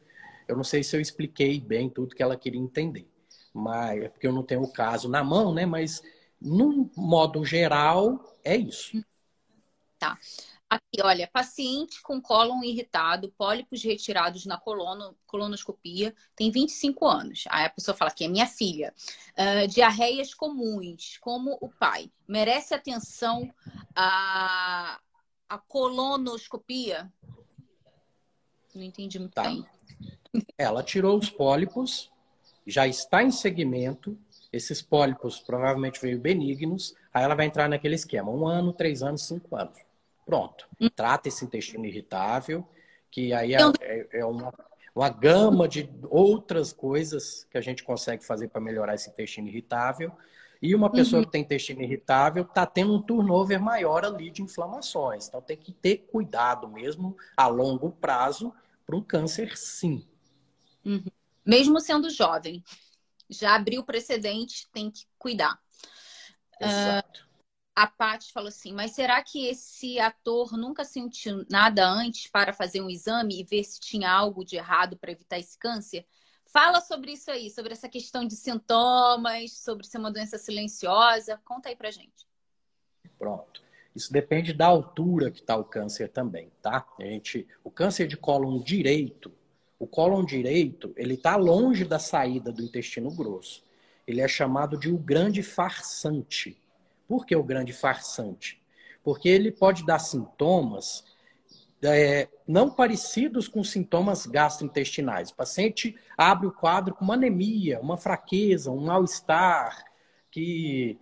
Eu não sei se eu expliquei bem tudo que ela queria entender, mas é porque eu não tenho o caso na mão, né? Mas no modo geral é isso. Tá. Aqui, olha, paciente com cólon irritado, pólipos retirados na colono, colonoscopia, tem 25 anos. Aí a pessoa fala que é minha filha. Uh, diarreias comuns, como o pai. Merece atenção a, a colonoscopia? Não entendi muito tá. bem. Ela tirou os pólipos, já está em segmento. Esses pólipos provavelmente veio benignos. Aí ela vai entrar naquele esquema: um ano, três anos, cinco anos. Pronto. Hum. Trata esse intestino irritável, que aí é, é, é uma, uma gama de outras coisas que a gente consegue fazer para melhorar esse intestino irritável. E uma pessoa uhum. que tem intestino irritável está tendo um turnover maior ali de inflamações. Então tem que ter cuidado mesmo a longo prazo para um câncer, sim. Uhum. Mesmo sendo jovem, já abriu precedente, tem que cuidar. Exato. Uh, a Paty falou assim: mas será que esse ator nunca sentiu nada antes para fazer um exame e ver se tinha algo de errado para evitar esse câncer? Fala sobre isso aí, sobre essa questão de sintomas, sobre ser uma doença silenciosa. Conta aí pra gente. Pronto. Isso depende da altura que está o câncer também, tá? A gente, o câncer de cólon direito, o cólon direito, ele está longe da saída do intestino grosso. Ele é chamado de o grande farsante. Por que o grande farsante? Porque ele pode dar sintomas é, não parecidos com sintomas gastrointestinais. O paciente abre o quadro com uma anemia, uma fraqueza, um mal-estar, que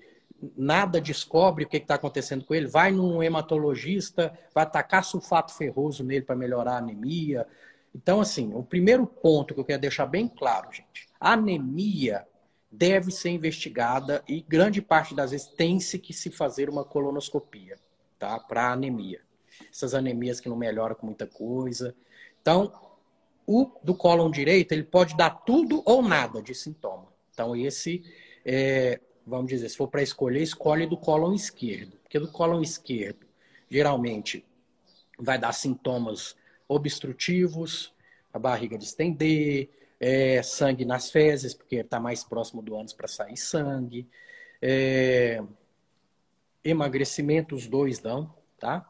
nada descobre o que está acontecendo com ele, vai num hematologista, vai atacar sulfato ferroso nele para melhorar a anemia. Então, assim, o primeiro ponto que eu quero deixar bem claro, gente, anemia deve ser investigada e grande parte das vezes tem-se que se fazer uma colonoscopia, tá? Para anemia essas anemias que não melhoram com muita coisa. Então, o do cólon direito, ele pode dar tudo ou nada de sintoma. Então, esse, é, vamos dizer, se for para escolher, escolhe do cólon esquerdo. Porque do cólon esquerdo, geralmente, vai dar sintomas obstrutivos, a barriga distender, é, sangue nas fezes, porque está mais próximo do ânus para sair sangue. É, emagrecimento, os dois dão, tá?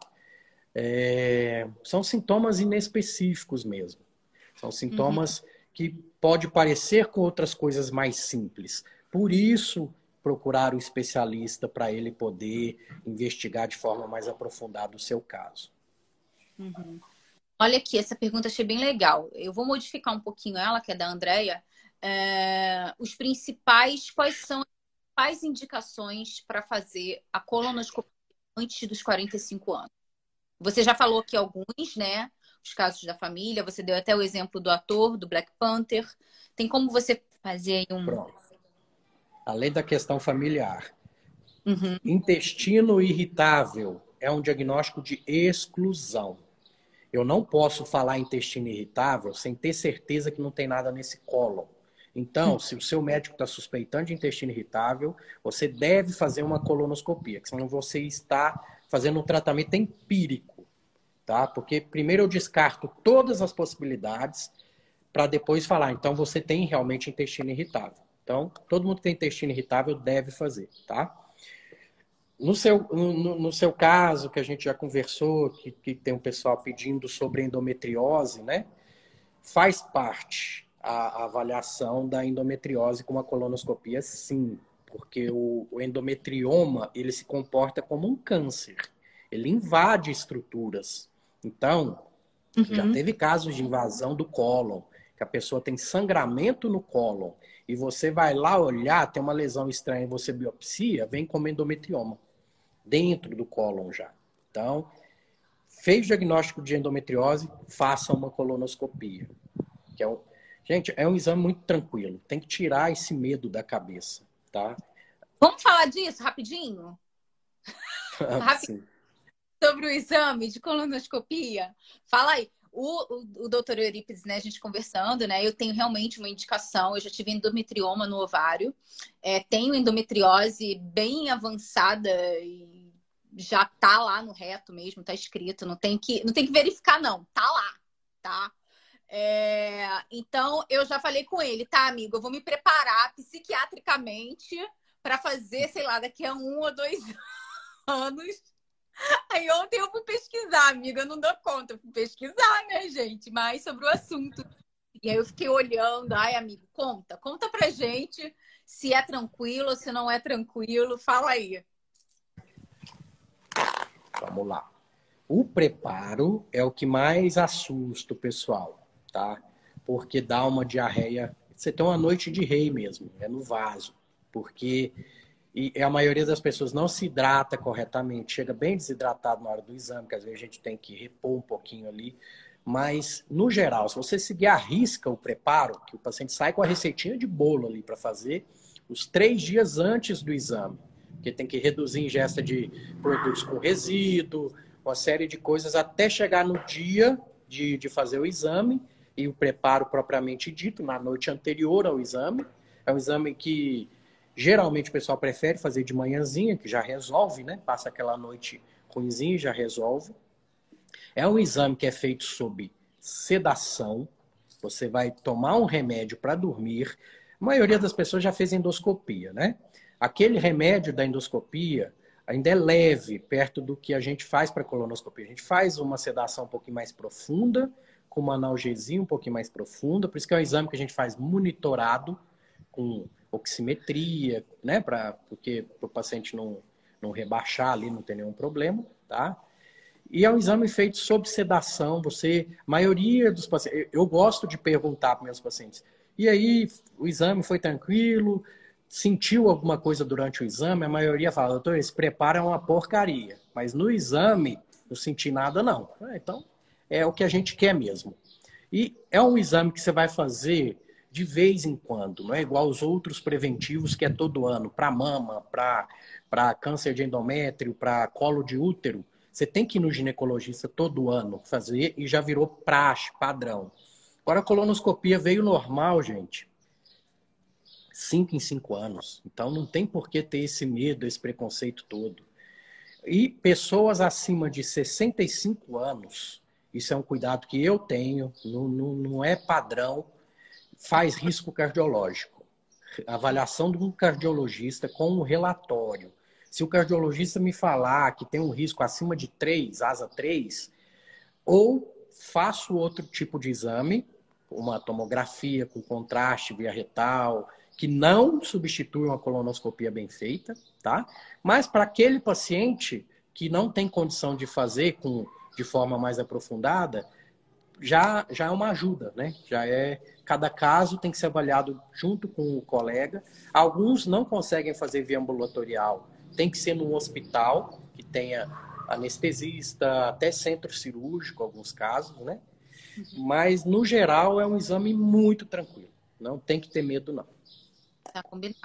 É, são sintomas inespecíficos mesmo. São sintomas uhum. que pode parecer com outras coisas mais simples. Por isso, procurar o especialista para ele poder investigar de forma mais aprofundada o seu caso. Uhum. Olha aqui, essa pergunta achei bem legal. Eu vou modificar um pouquinho ela, que é da Andrea. É, os principais, quais são as principais indicações para fazer a colonoscopia antes dos 45 anos? Você já falou aqui alguns, né? Os casos da família, você deu até o exemplo do ator, do Black Panther. Tem como você fazer aí um. Pronto. Além da questão familiar. Uhum. Intestino irritável é um diagnóstico de exclusão. Eu não posso falar intestino irritável sem ter certeza que não tem nada nesse cólon. Então, se o seu médico está suspeitando de intestino irritável, você deve fazer uma colonoscopia, senão você está fazendo um tratamento empírico, tá? Porque primeiro eu descarto todas as possibilidades para depois falar, então você tem realmente intestino irritável. Então, todo mundo que tem intestino irritável deve fazer, tá? No seu, no, no, seu caso, que a gente já conversou, que, que tem um pessoal pedindo sobre endometriose, né? Faz parte a, avaliação da endometriose com uma colonoscopia, sim, porque o, o endometrioma ele se comporta como um câncer, ele invade estruturas. Então, uhum. já teve casos de invasão do cólon, que a pessoa tem sangramento no cólon e você vai lá olhar, tem uma lesão estranha e você biopsia, vem como endometrioma dentro do cólon já. Então, fez o diagnóstico de endometriose, faça uma colonoscopia. Que é um, gente, é um exame muito tranquilo. Tem que tirar esse medo da cabeça, tá? Vamos falar disso rapidinho? Sobre o exame de colonoscopia. Fala aí. O, o, o doutor Eurípides, né, a gente conversando, né, eu tenho realmente uma indicação, eu já tive endometrioma no ovário, é, tenho endometriose bem avançada e já tá lá no reto mesmo, tá escrito, não tem que, não tem que verificar não, tá lá, tá? É, então, eu já falei com ele, tá, amigo? Eu vou me preparar psiquiatricamente para fazer, sei lá, daqui a um ou dois anos Aí ontem eu fui pesquisar, amiga, eu não dou conta, eu fui pesquisar, né, gente, mais sobre o assunto. E aí eu fiquei olhando, ai, amigo, conta, conta pra gente se é tranquilo, se não é tranquilo, fala aí. Vamos lá. O preparo é o que mais assusta o pessoal, tá? Porque dá uma diarreia. Você tem uma noite de rei mesmo, é no vaso. Porque e a maioria das pessoas não se hidrata corretamente, chega bem desidratado na hora do exame, que às vezes a gente tem que repor um pouquinho ali. Mas, no geral, se você seguir a risca o preparo, que o paciente sai com a receitinha de bolo ali para fazer, os três dias antes do exame, porque tem que reduzir a ingesta de produtos com resíduo, uma série de coisas, até chegar no dia de, de fazer o exame e o preparo propriamente dito, na noite anterior ao exame. É um exame que Geralmente o pessoal prefere fazer de manhãzinha, que já resolve, né? Passa aquela noite ruimzinha e já resolve. É um exame que é feito sob sedação. Você vai tomar um remédio para dormir. A maioria das pessoas já fez endoscopia, né? Aquele remédio da endoscopia ainda é leve, perto do que a gente faz para colonoscopia. A gente faz uma sedação um pouquinho mais profunda, com uma analgesia um pouquinho mais profunda. Por isso que é um exame que a gente faz monitorado, com oximetria, né? Pra, porque o paciente não, não rebaixar ali, não tem nenhum problema, tá? E é um exame feito sob sedação. Você, maioria dos pacientes, eu gosto de perguntar para meus pacientes. E aí, o exame foi tranquilo? Sentiu alguma coisa durante o exame? A maioria fala, doutor, esse preparo é uma porcaria. Mas no exame, não senti nada, não. Ah, então, é o que a gente quer mesmo. E é um exame que você vai fazer de vez em quando, não é igual os outros preventivos que é todo ano, para mama, para câncer de endométrio, para colo de útero. Você tem que ir no ginecologista todo ano fazer e já virou praxe, padrão. Agora a colonoscopia veio normal, gente. Cinco em cinco anos. Então não tem por que ter esse medo, esse preconceito todo. E pessoas acima de 65 anos, isso é um cuidado que eu tenho, não, não, não é padrão faz risco cardiológico. Avaliação de um cardiologista com um relatório. Se o cardiologista me falar que tem um risco acima de 3, asa 3, ou faço outro tipo de exame, uma tomografia com contraste via retal, que não substitui uma colonoscopia bem feita, tá? Mas para aquele paciente que não tem condição de fazer com, de forma mais aprofundada, já, já é uma ajuda, né? Já é cada caso tem que ser avaliado junto com o colega. Alguns não conseguem fazer via ambulatorial, tem que ser num hospital que tenha anestesista, até centro cirúrgico, alguns casos, né? Mas no geral é um exame muito tranquilo. Não tem que ter medo não. Tá combinado.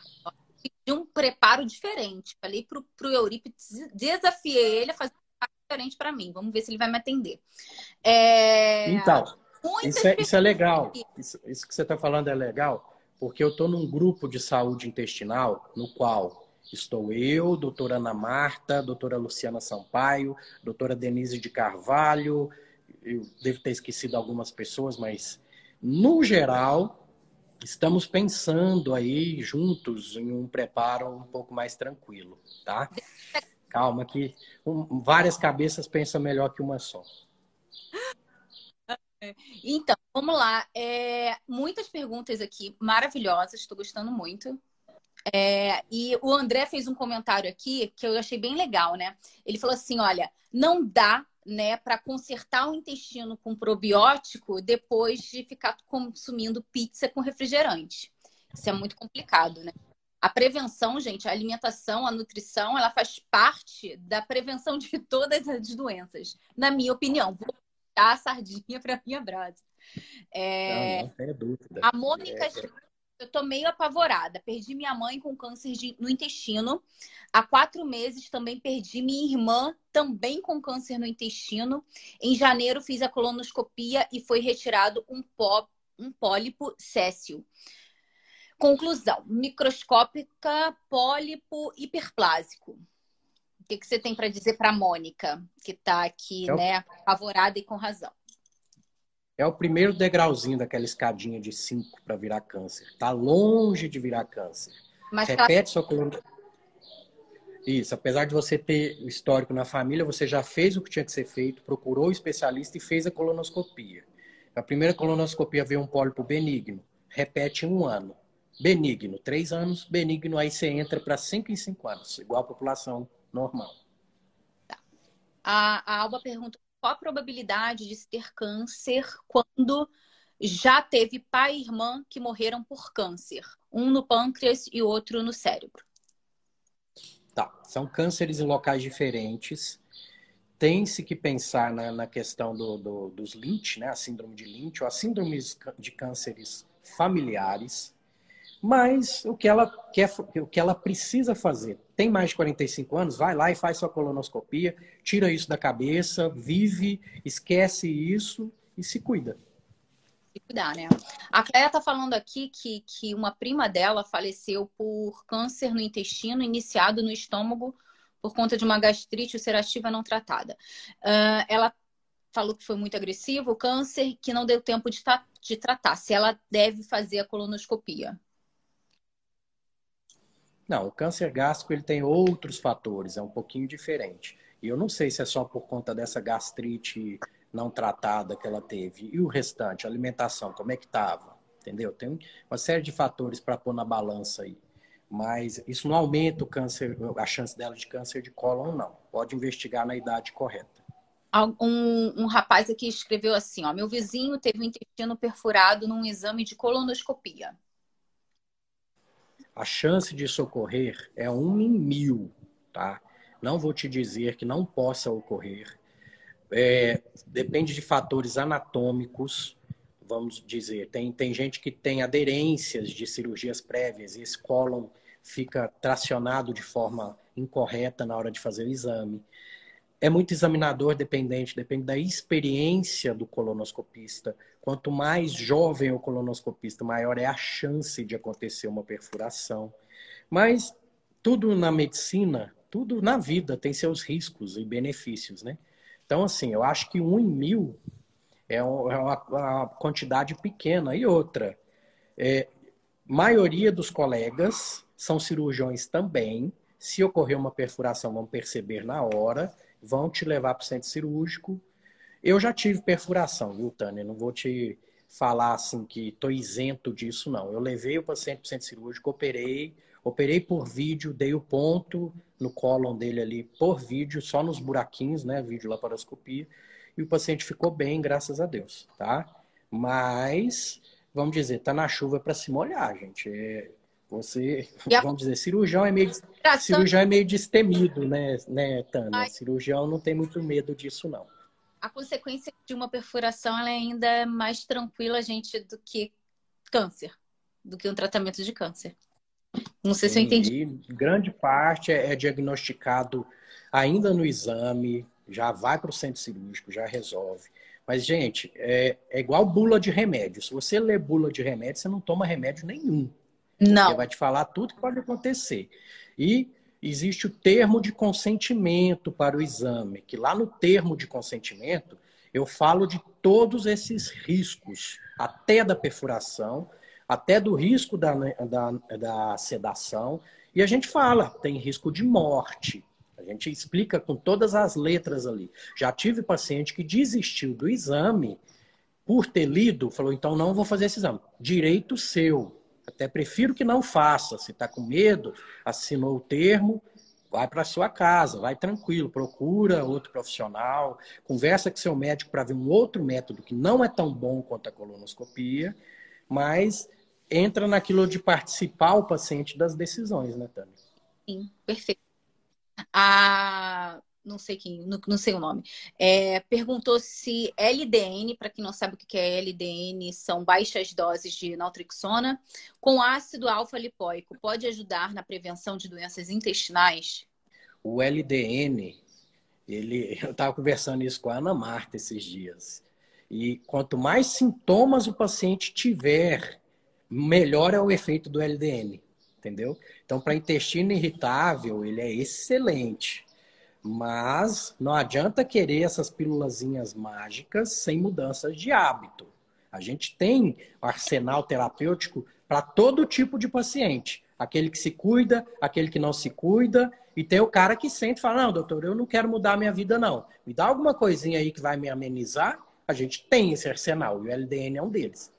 De um preparo diferente. Falei pro, pro Eurípides, desafiei ele a fazer diferente para mim. Vamos ver se ele vai me atender. É... Então, isso é, isso é legal. Isso, isso que você está falando é legal, porque eu estou num grupo de saúde intestinal no qual estou eu, doutora Ana Marta, doutora Luciana Sampaio, doutora Denise de Carvalho, eu devo ter esquecido algumas pessoas, mas no geral estamos pensando aí juntos em um preparo um pouco mais tranquilo, tá? Calma que um, várias cabeças pensam melhor que uma só. Então, vamos lá. É, muitas perguntas aqui maravilhosas, estou gostando muito. É, e o André fez um comentário aqui que eu achei bem legal, né? Ele falou assim: olha, não dá né, para consertar o intestino com probiótico depois de ficar consumindo pizza com refrigerante. Isso é muito complicado, né? A prevenção, gente, a alimentação, a nutrição, ela faz parte da prevenção de todas as doenças, na minha opinião. Vou dar a sardinha para minha brasa. É... Não, não dúvida. A Mônica é eu tô meio apavorada. Perdi minha mãe com câncer de, no intestino. Há quatro meses também perdi minha irmã, também com câncer no intestino. Em janeiro fiz a colonoscopia e foi retirado um, pó, um pólipo céssio. Conclusão: microscópica, pólipo hiperplásico. O que, que você tem para dizer para a Mônica, que está aqui, é né, apavorada e com razão? É o primeiro degrauzinho daquela escadinha de 5 para virar câncer. Está longe de virar câncer. Mas tá Repete tá... sua coluna. Isso, apesar de você ter o histórico na família, você já fez o que tinha que ser feito, procurou o especialista e fez a colonoscopia. A primeira colonoscopia veio um pólipo benigno. Repete um ano. Benigno, três anos. Benigno, aí você entra para cinco em cinco anos, igual a população normal. Tá. A, a Alba pergunta qual a probabilidade de se ter câncer quando já teve pai e irmã que morreram por câncer, um no pâncreas e outro no cérebro. Tá, são cânceres em locais diferentes. Tem-se que pensar na, na questão do, do, dos Lynch, né? A síndrome de Lynch, ou as síndromes de cânceres familiares. Mas o que ela quer, o que ela precisa fazer, tem mais de 45 anos, vai lá e faz sua colonoscopia, tira isso da cabeça, vive, esquece isso e se cuida. Se cuidar, né? A Cléia tá falando aqui que, que uma prima dela faleceu por câncer no intestino iniciado no estômago por conta de uma gastrite ulcerativa não tratada. Uh, ela falou que foi muito agressivo, câncer que não deu tempo de, de tratar. Se ela deve fazer a colonoscopia. Não, o câncer gástrico ele tem outros fatores, é um pouquinho diferente. E eu não sei se é só por conta dessa gastrite não tratada que ela teve. E o restante, a alimentação, como é que estava? Entendeu? Tem uma série de fatores para pôr na balança aí. Mas isso não aumenta o câncer, a chance dela de câncer de cólon, não. Pode investigar na idade correta. Um, um rapaz aqui escreveu assim: ó, meu vizinho teve o intestino perfurado num exame de colonoscopia a chance de socorrer é um em mil, tá? Não vou te dizer que não possa ocorrer. É, depende de fatores anatômicos, vamos dizer. Tem, tem gente que tem aderências de cirurgias prévias e esse cólon fica tracionado de forma incorreta na hora de fazer o exame. É muito examinador dependente, depende da experiência do colonoscopista, Quanto mais jovem o colonoscopista, maior é a chance de acontecer uma perfuração. Mas tudo na medicina, tudo na vida tem seus riscos e benefícios, né? Então, assim, eu acho que um em mil é uma, uma quantidade pequena. E outra, é, maioria dos colegas são cirurgiões também. Se ocorrer uma perfuração, vão perceber na hora, vão te levar para o centro cirúrgico, eu já tive perfuração, viu, Tânia? Não vou te falar assim que estou isento disso, não. Eu levei o paciente para o centro cirúrgico, operei, operei por vídeo, dei o ponto no cólon dele ali por vídeo, só nos buraquinhos, né? Vídeo laparoscopia. E o paciente ficou bem, graças a Deus, tá? Mas, vamos dizer, tá na chuva para se molhar, gente. É, você, a... vamos dizer, cirurgião é meio, cirurgião é meio destemido, né, né Tânia? Ai. Cirurgião não tem muito medo disso, não. A consequência de uma perfuração ela é ainda mais tranquila, gente, do que câncer, do que um tratamento de câncer. Não sei Sim, se eu entendi. grande parte é, é diagnosticado ainda no exame, já vai para o centro cirúrgico, já resolve. Mas, gente, é, é igual bula de remédio. Se você lê bula de remédio, você não toma remédio nenhum. Não. Porque vai te falar tudo que pode acontecer. E existe o termo de consentimento para o exame, que lá no termo de consentimento eu falo de todos esses riscos, até da perfuração, até do risco da, da, da sedação, e a gente fala, tem risco de morte. A gente explica com todas as letras ali. Já tive paciente que desistiu do exame por ter lido, falou, então não vou fazer esse exame. Direito seu. Até prefiro que não faça. Se está com medo, assinou o termo, vai para sua casa, vai tranquilo, procura outro profissional, conversa com seu médico para ver um outro método que não é tão bom quanto a colonoscopia, mas entra naquilo de participar o paciente das decisões, né, Tânia? Sim, perfeito. A não sei quem, não, não sei o nome, é, perguntou se LDN, para quem não sabe o que é LDN, são baixas doses de naltrexona, com ácido alfa-lipoico, pode ajudar na prevenção de doenças intestinais? O LDN, ele, eu estava conversando isso com a Ana Marta esses dias, e quanto mais sintomas o paciente tiver, melhor é o efeito do LDN, entendeu? Então, para intestino irritável, ele é excelente. Mas não adianta querer essas pílulazinhas mágicas sem mudanças de hábito. A gente tem arsenal terapêutico para todo tipo de paciente. Aquele que se cuida, aquele que não se cuida, e tem o cara que sente e fala: Não, doutor, eu não quero mudar minha vida, não. Me dá alguma coisinha aí que vai me amenizar. A gente tem esse arsenal e o LDN é um deles.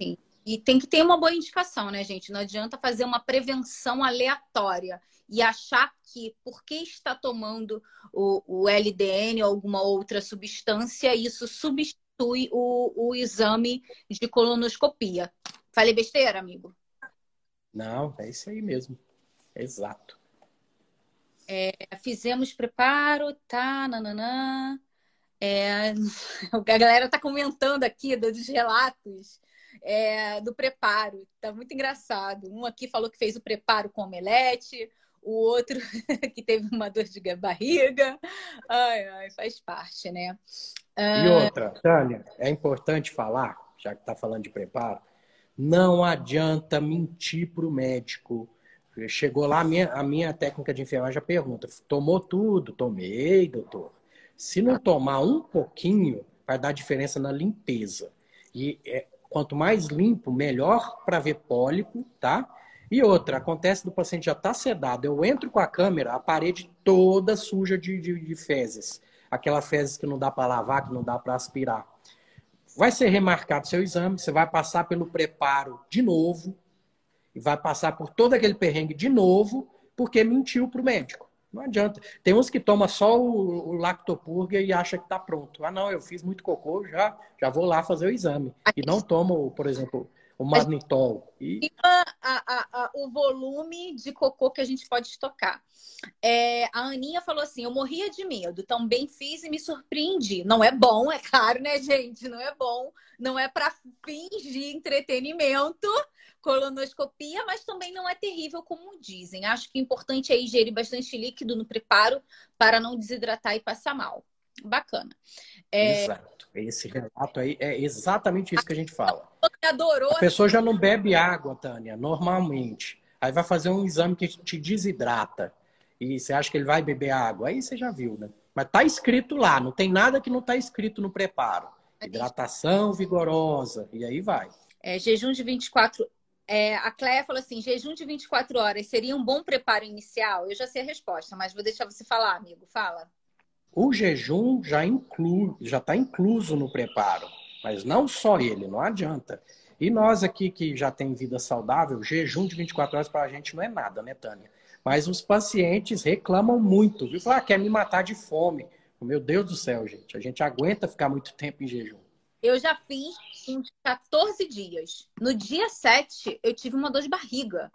Sim. E tem que ter uma boa indicação, né, gente? Não adianta fazer uma prevenção aleatória e achar que porque está tomando o, o LDN ou alguma outra substância, isso substitui o, o exame de colonoscopia. Falei besteira, amigo? Não, é isso aí mesmo. Exato. É, fizemos preparo, tá, nananã. É, a galera tá comentando aqui dos relatos é, do preparo. Tá muito engraçado. Um aqui falou que fez o preparo com omelete, o outro que teve uma dor de barriga. Ai, ai, faz parte, né? E ah, outra, Tânia, é importante falar, já que está falando de preparo, não adianta mentir para o médico. Chegou lá, a minha, a minha técnica de enfermagem pergunta: tomou tudo? Tomei, doutor. Se não tomar um pouquinho, vai dar diferença na limpeza. E é, quanto mais limpo, melhor para ver pólipo, tá? E outra, acontece do paciente já estar tá sedado, eu entro com a câmera, a parede toda suja de, de, de fezes. Aquela fezes que não dá para lavar, que não dá para aspirar. Vai ser remarcado seu exame, você vai passar pelo preparo de novo, e vai passar por todo aquele perrengue de novo, porque mentiu para o médico. Não adianta. Tem uns que toma só o, o lactopurga e acha que está pronto. Ah, não, eu fiz muito cocô, já, já vou lá fazer o exame. E não toma, por exemplo, o manitol. E... A, a, a, o volume de cocô que a gente pode estocar. É, a Aninha falou assim: eu morria de medo, também fiz e me surpreendi. Não é bom, é claro, né, gente? Não é bom. Não é para fingir entretenimento, colonoscopia, mas também não é terrível, como dizem. Acho que o importante é ingerir bastante líquido no preparo para não desidratar e passar mal. Bacana. É... Exato. Esse relato aí é exatamente isso que a gente fala. Adorou. A pessoa já não bebe água, Tânia, normalmente. Aí vai fazer um exame que te desidrata. E você acha que ele vai beber água? Aí você já viu, né? Mas tá escrito lá, não tem nada que não tá escrito no preparo. Hidratação vigorosa, e aí vai. É, jejum de 24 é, a Cléia falou assim: jejum de 24 horas seria um bom preparo inicial? Eu já sei a resposta, mas vou deixar você falar, amigo. Fala. O jejum já inclui, já está incluso no preparo. Mas não só ele, não adianta. E nós aqui que já tem vida saudável, jejum de 24 horas para a gente não é nada, né, Tânia? Mas os pacientes reclamam muito, viu? Falam, ah, quer me matar de fome. Meu Deus do céu, gente. A gente aguenta ficar muito tempo em jejum. Eu já fiz uns 14 dias. No dia 7, eu tive uma dor de barriga.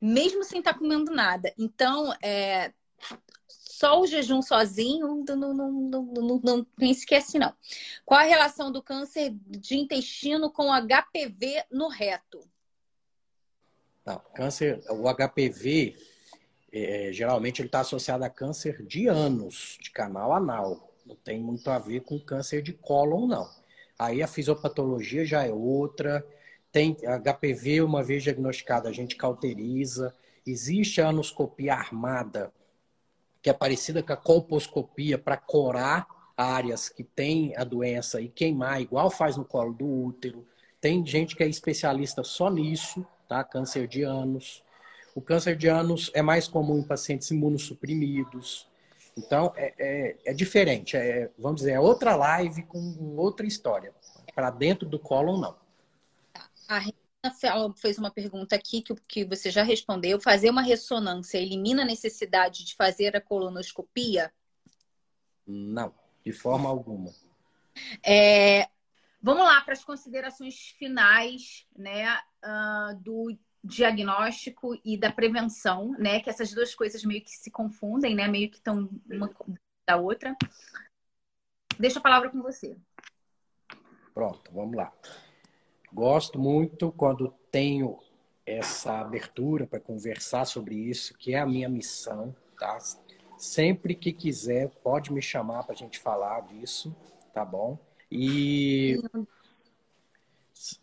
Mesmo sem estar comendo nada. Então, é, só o jejum sozinho não, não, não, não, não pense que é assim, não. Qual a relação do câncer de intestino com HPV no reto? Não, câncer, o HPV, é, geralmente ele está associado a câncer de ânus, de canal anal. Não tem muito a ver com câncer de cólon, não. Aí a fisiopatologia já é outra. Tem HPV, uma vez diagnosticado, a gente cauteriza. Existe a anoscopia armada, que é parecida com a colposcopia, para corar áreas que tem a doença e queimar, igual faz no colo do útero. Tem gente que é especialista só nisso, tá? Câncer de ânus. O câncer de ânus é mais comum em pacientes imunossuprimidos. Então, é, é, é diferente. É, vamos dizer, é outra live com outra história. Para dentro do cólon, não. A Regina fez uma pergunta aqui que, que você já respondeu. Fazer uma ressonância elimina a necessidade de fazer a colonoscopia? Não, de forma alguma. É, vamos lá para as considerações finais né, uh, do diagnóstico e da prevenção, né? Que essas duas coisas meio que se confundem, né? Meio que estão uma da outra. Deixa a palavra com você. Pronto, vamos lá. Gosto muito quando tenho essa abertura para conversar sobre isso, que é a minha missão, tá? Sempre que quiser, pode me chamar para a gente falar disso, tá bom? E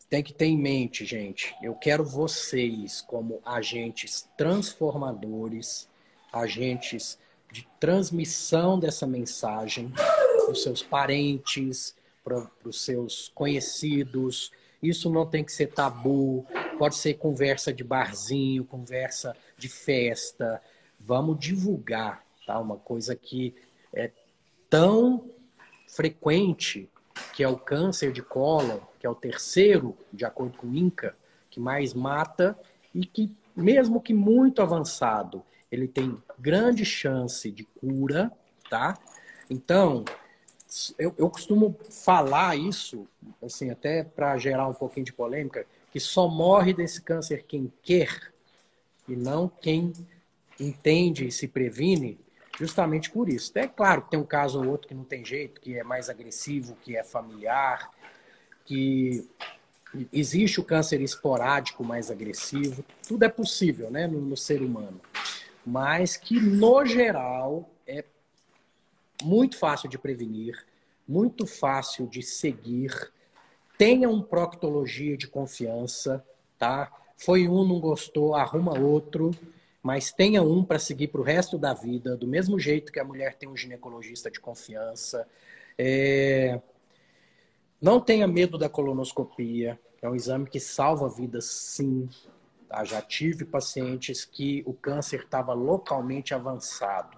tem que ter em mente, gente, eu quero vocês como agentes transformadores, agentes de transmissão dessa mensagem para os seus parentes, para os seus conhecidos. Isso não tem que ser tabu, pode ser conversa de barzinho, conversa de festa. Vamos divulgar, tá? Uma coisa que é tão frequente que é o câncer de cólon, que é o terceiro, de acordo com o INCA, que mais mata e que, mesmo que muito avançado, ele tem grande chance de cura, tá? Então, eu, eu costumo falar isso, assim, até para gerar um pouquinho de polêmica, que só morre desse câncer quem quer e não quem entende e se previne justamente por isso. É claro que tem um caso ou outro que não tem jeito, que é mais agressivo, que é familiar, que existe o câncer esporádico mais agressivo. Tudo é possível né, no, no ser humano. Mas que, no geral, é muito fácil de prevenir, muito fácil de seguir. Tenha um proctologia de confiança, tá? Foi um, não gostou, arruma outro mas tenha um para seguir para o resto da vida, do mesmo jeito que a mulher tem um ginecologista de confiança. É... Não tenha medo da colonoscopia, é um exame que salva vidas, sim. Tá? Já tive pacientes que o câncer estava localmente avançado,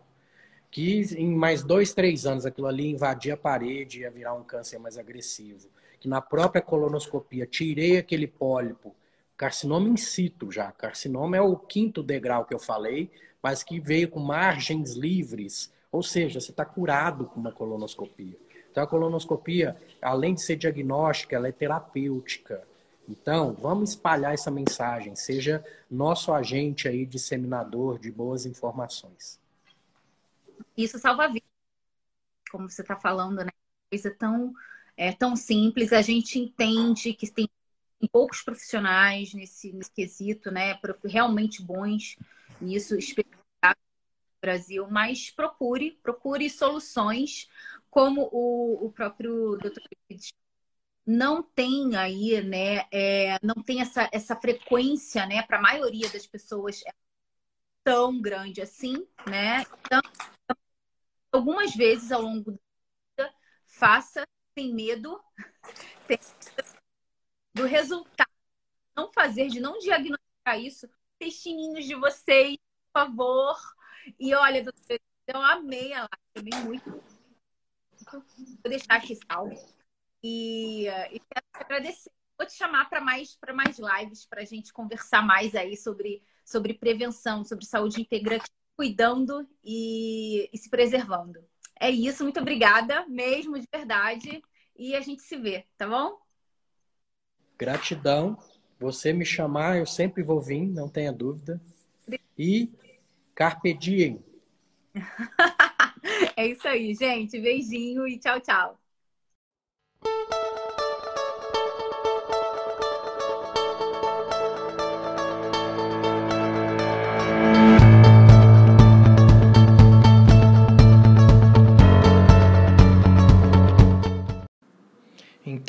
que em mais dois, três anos aquilo ali invadia a parede e ia virar um câncer mais agressivo. Que na própria colonoscopia tirei aquele pólipo carcinoma in situ já. Carcinoma é o quinto degrau que eu falei, mas que veio com margens livres, ou seja, você está curado com uma colonoscopia. Então, a colonoscopia, além de ser diagnóstica, ela é terapêutica. Então, vamos espalhar essa mensagem. Seja nosso agente aí, disseminador de boas informações. Isso salva vidas, como você está falando, né? Coisa tão, é, tão simples. A gente entende que tem poucos profissionais nesse, nesse quesito, né? Realmente bons nisso, especializados no Brasil, mas procure, procure soluções, como o, o próprio Dr. não tem aí, né? É, não tem essa, essa frequência, né? Para a maioria das pessoas é tão grande assim, né? Então, algumas vezes ao longo da vida, faça sem medo, do resultado, não fazer, de não diagnosticar isso, textinhos de vocês, por favor. E olha, eu amei a live, amei muito. Vou deixar aqui salvo. E, e quero te agradecer. Vou te chamar para mais, mais lives para a gente conversar mais aí sobre, sobre prevenção, sobre saúde integrante, cuidando e, e se preservando. É isso, muito obrigada, mesmo de verdade. E a gente se vê, tá bom? Gratidão. Você me chamar, eu sempre vou vir, não tenha dúvida. E carpe diem. é isso aí, gente. Beijinho e tchau, tchau.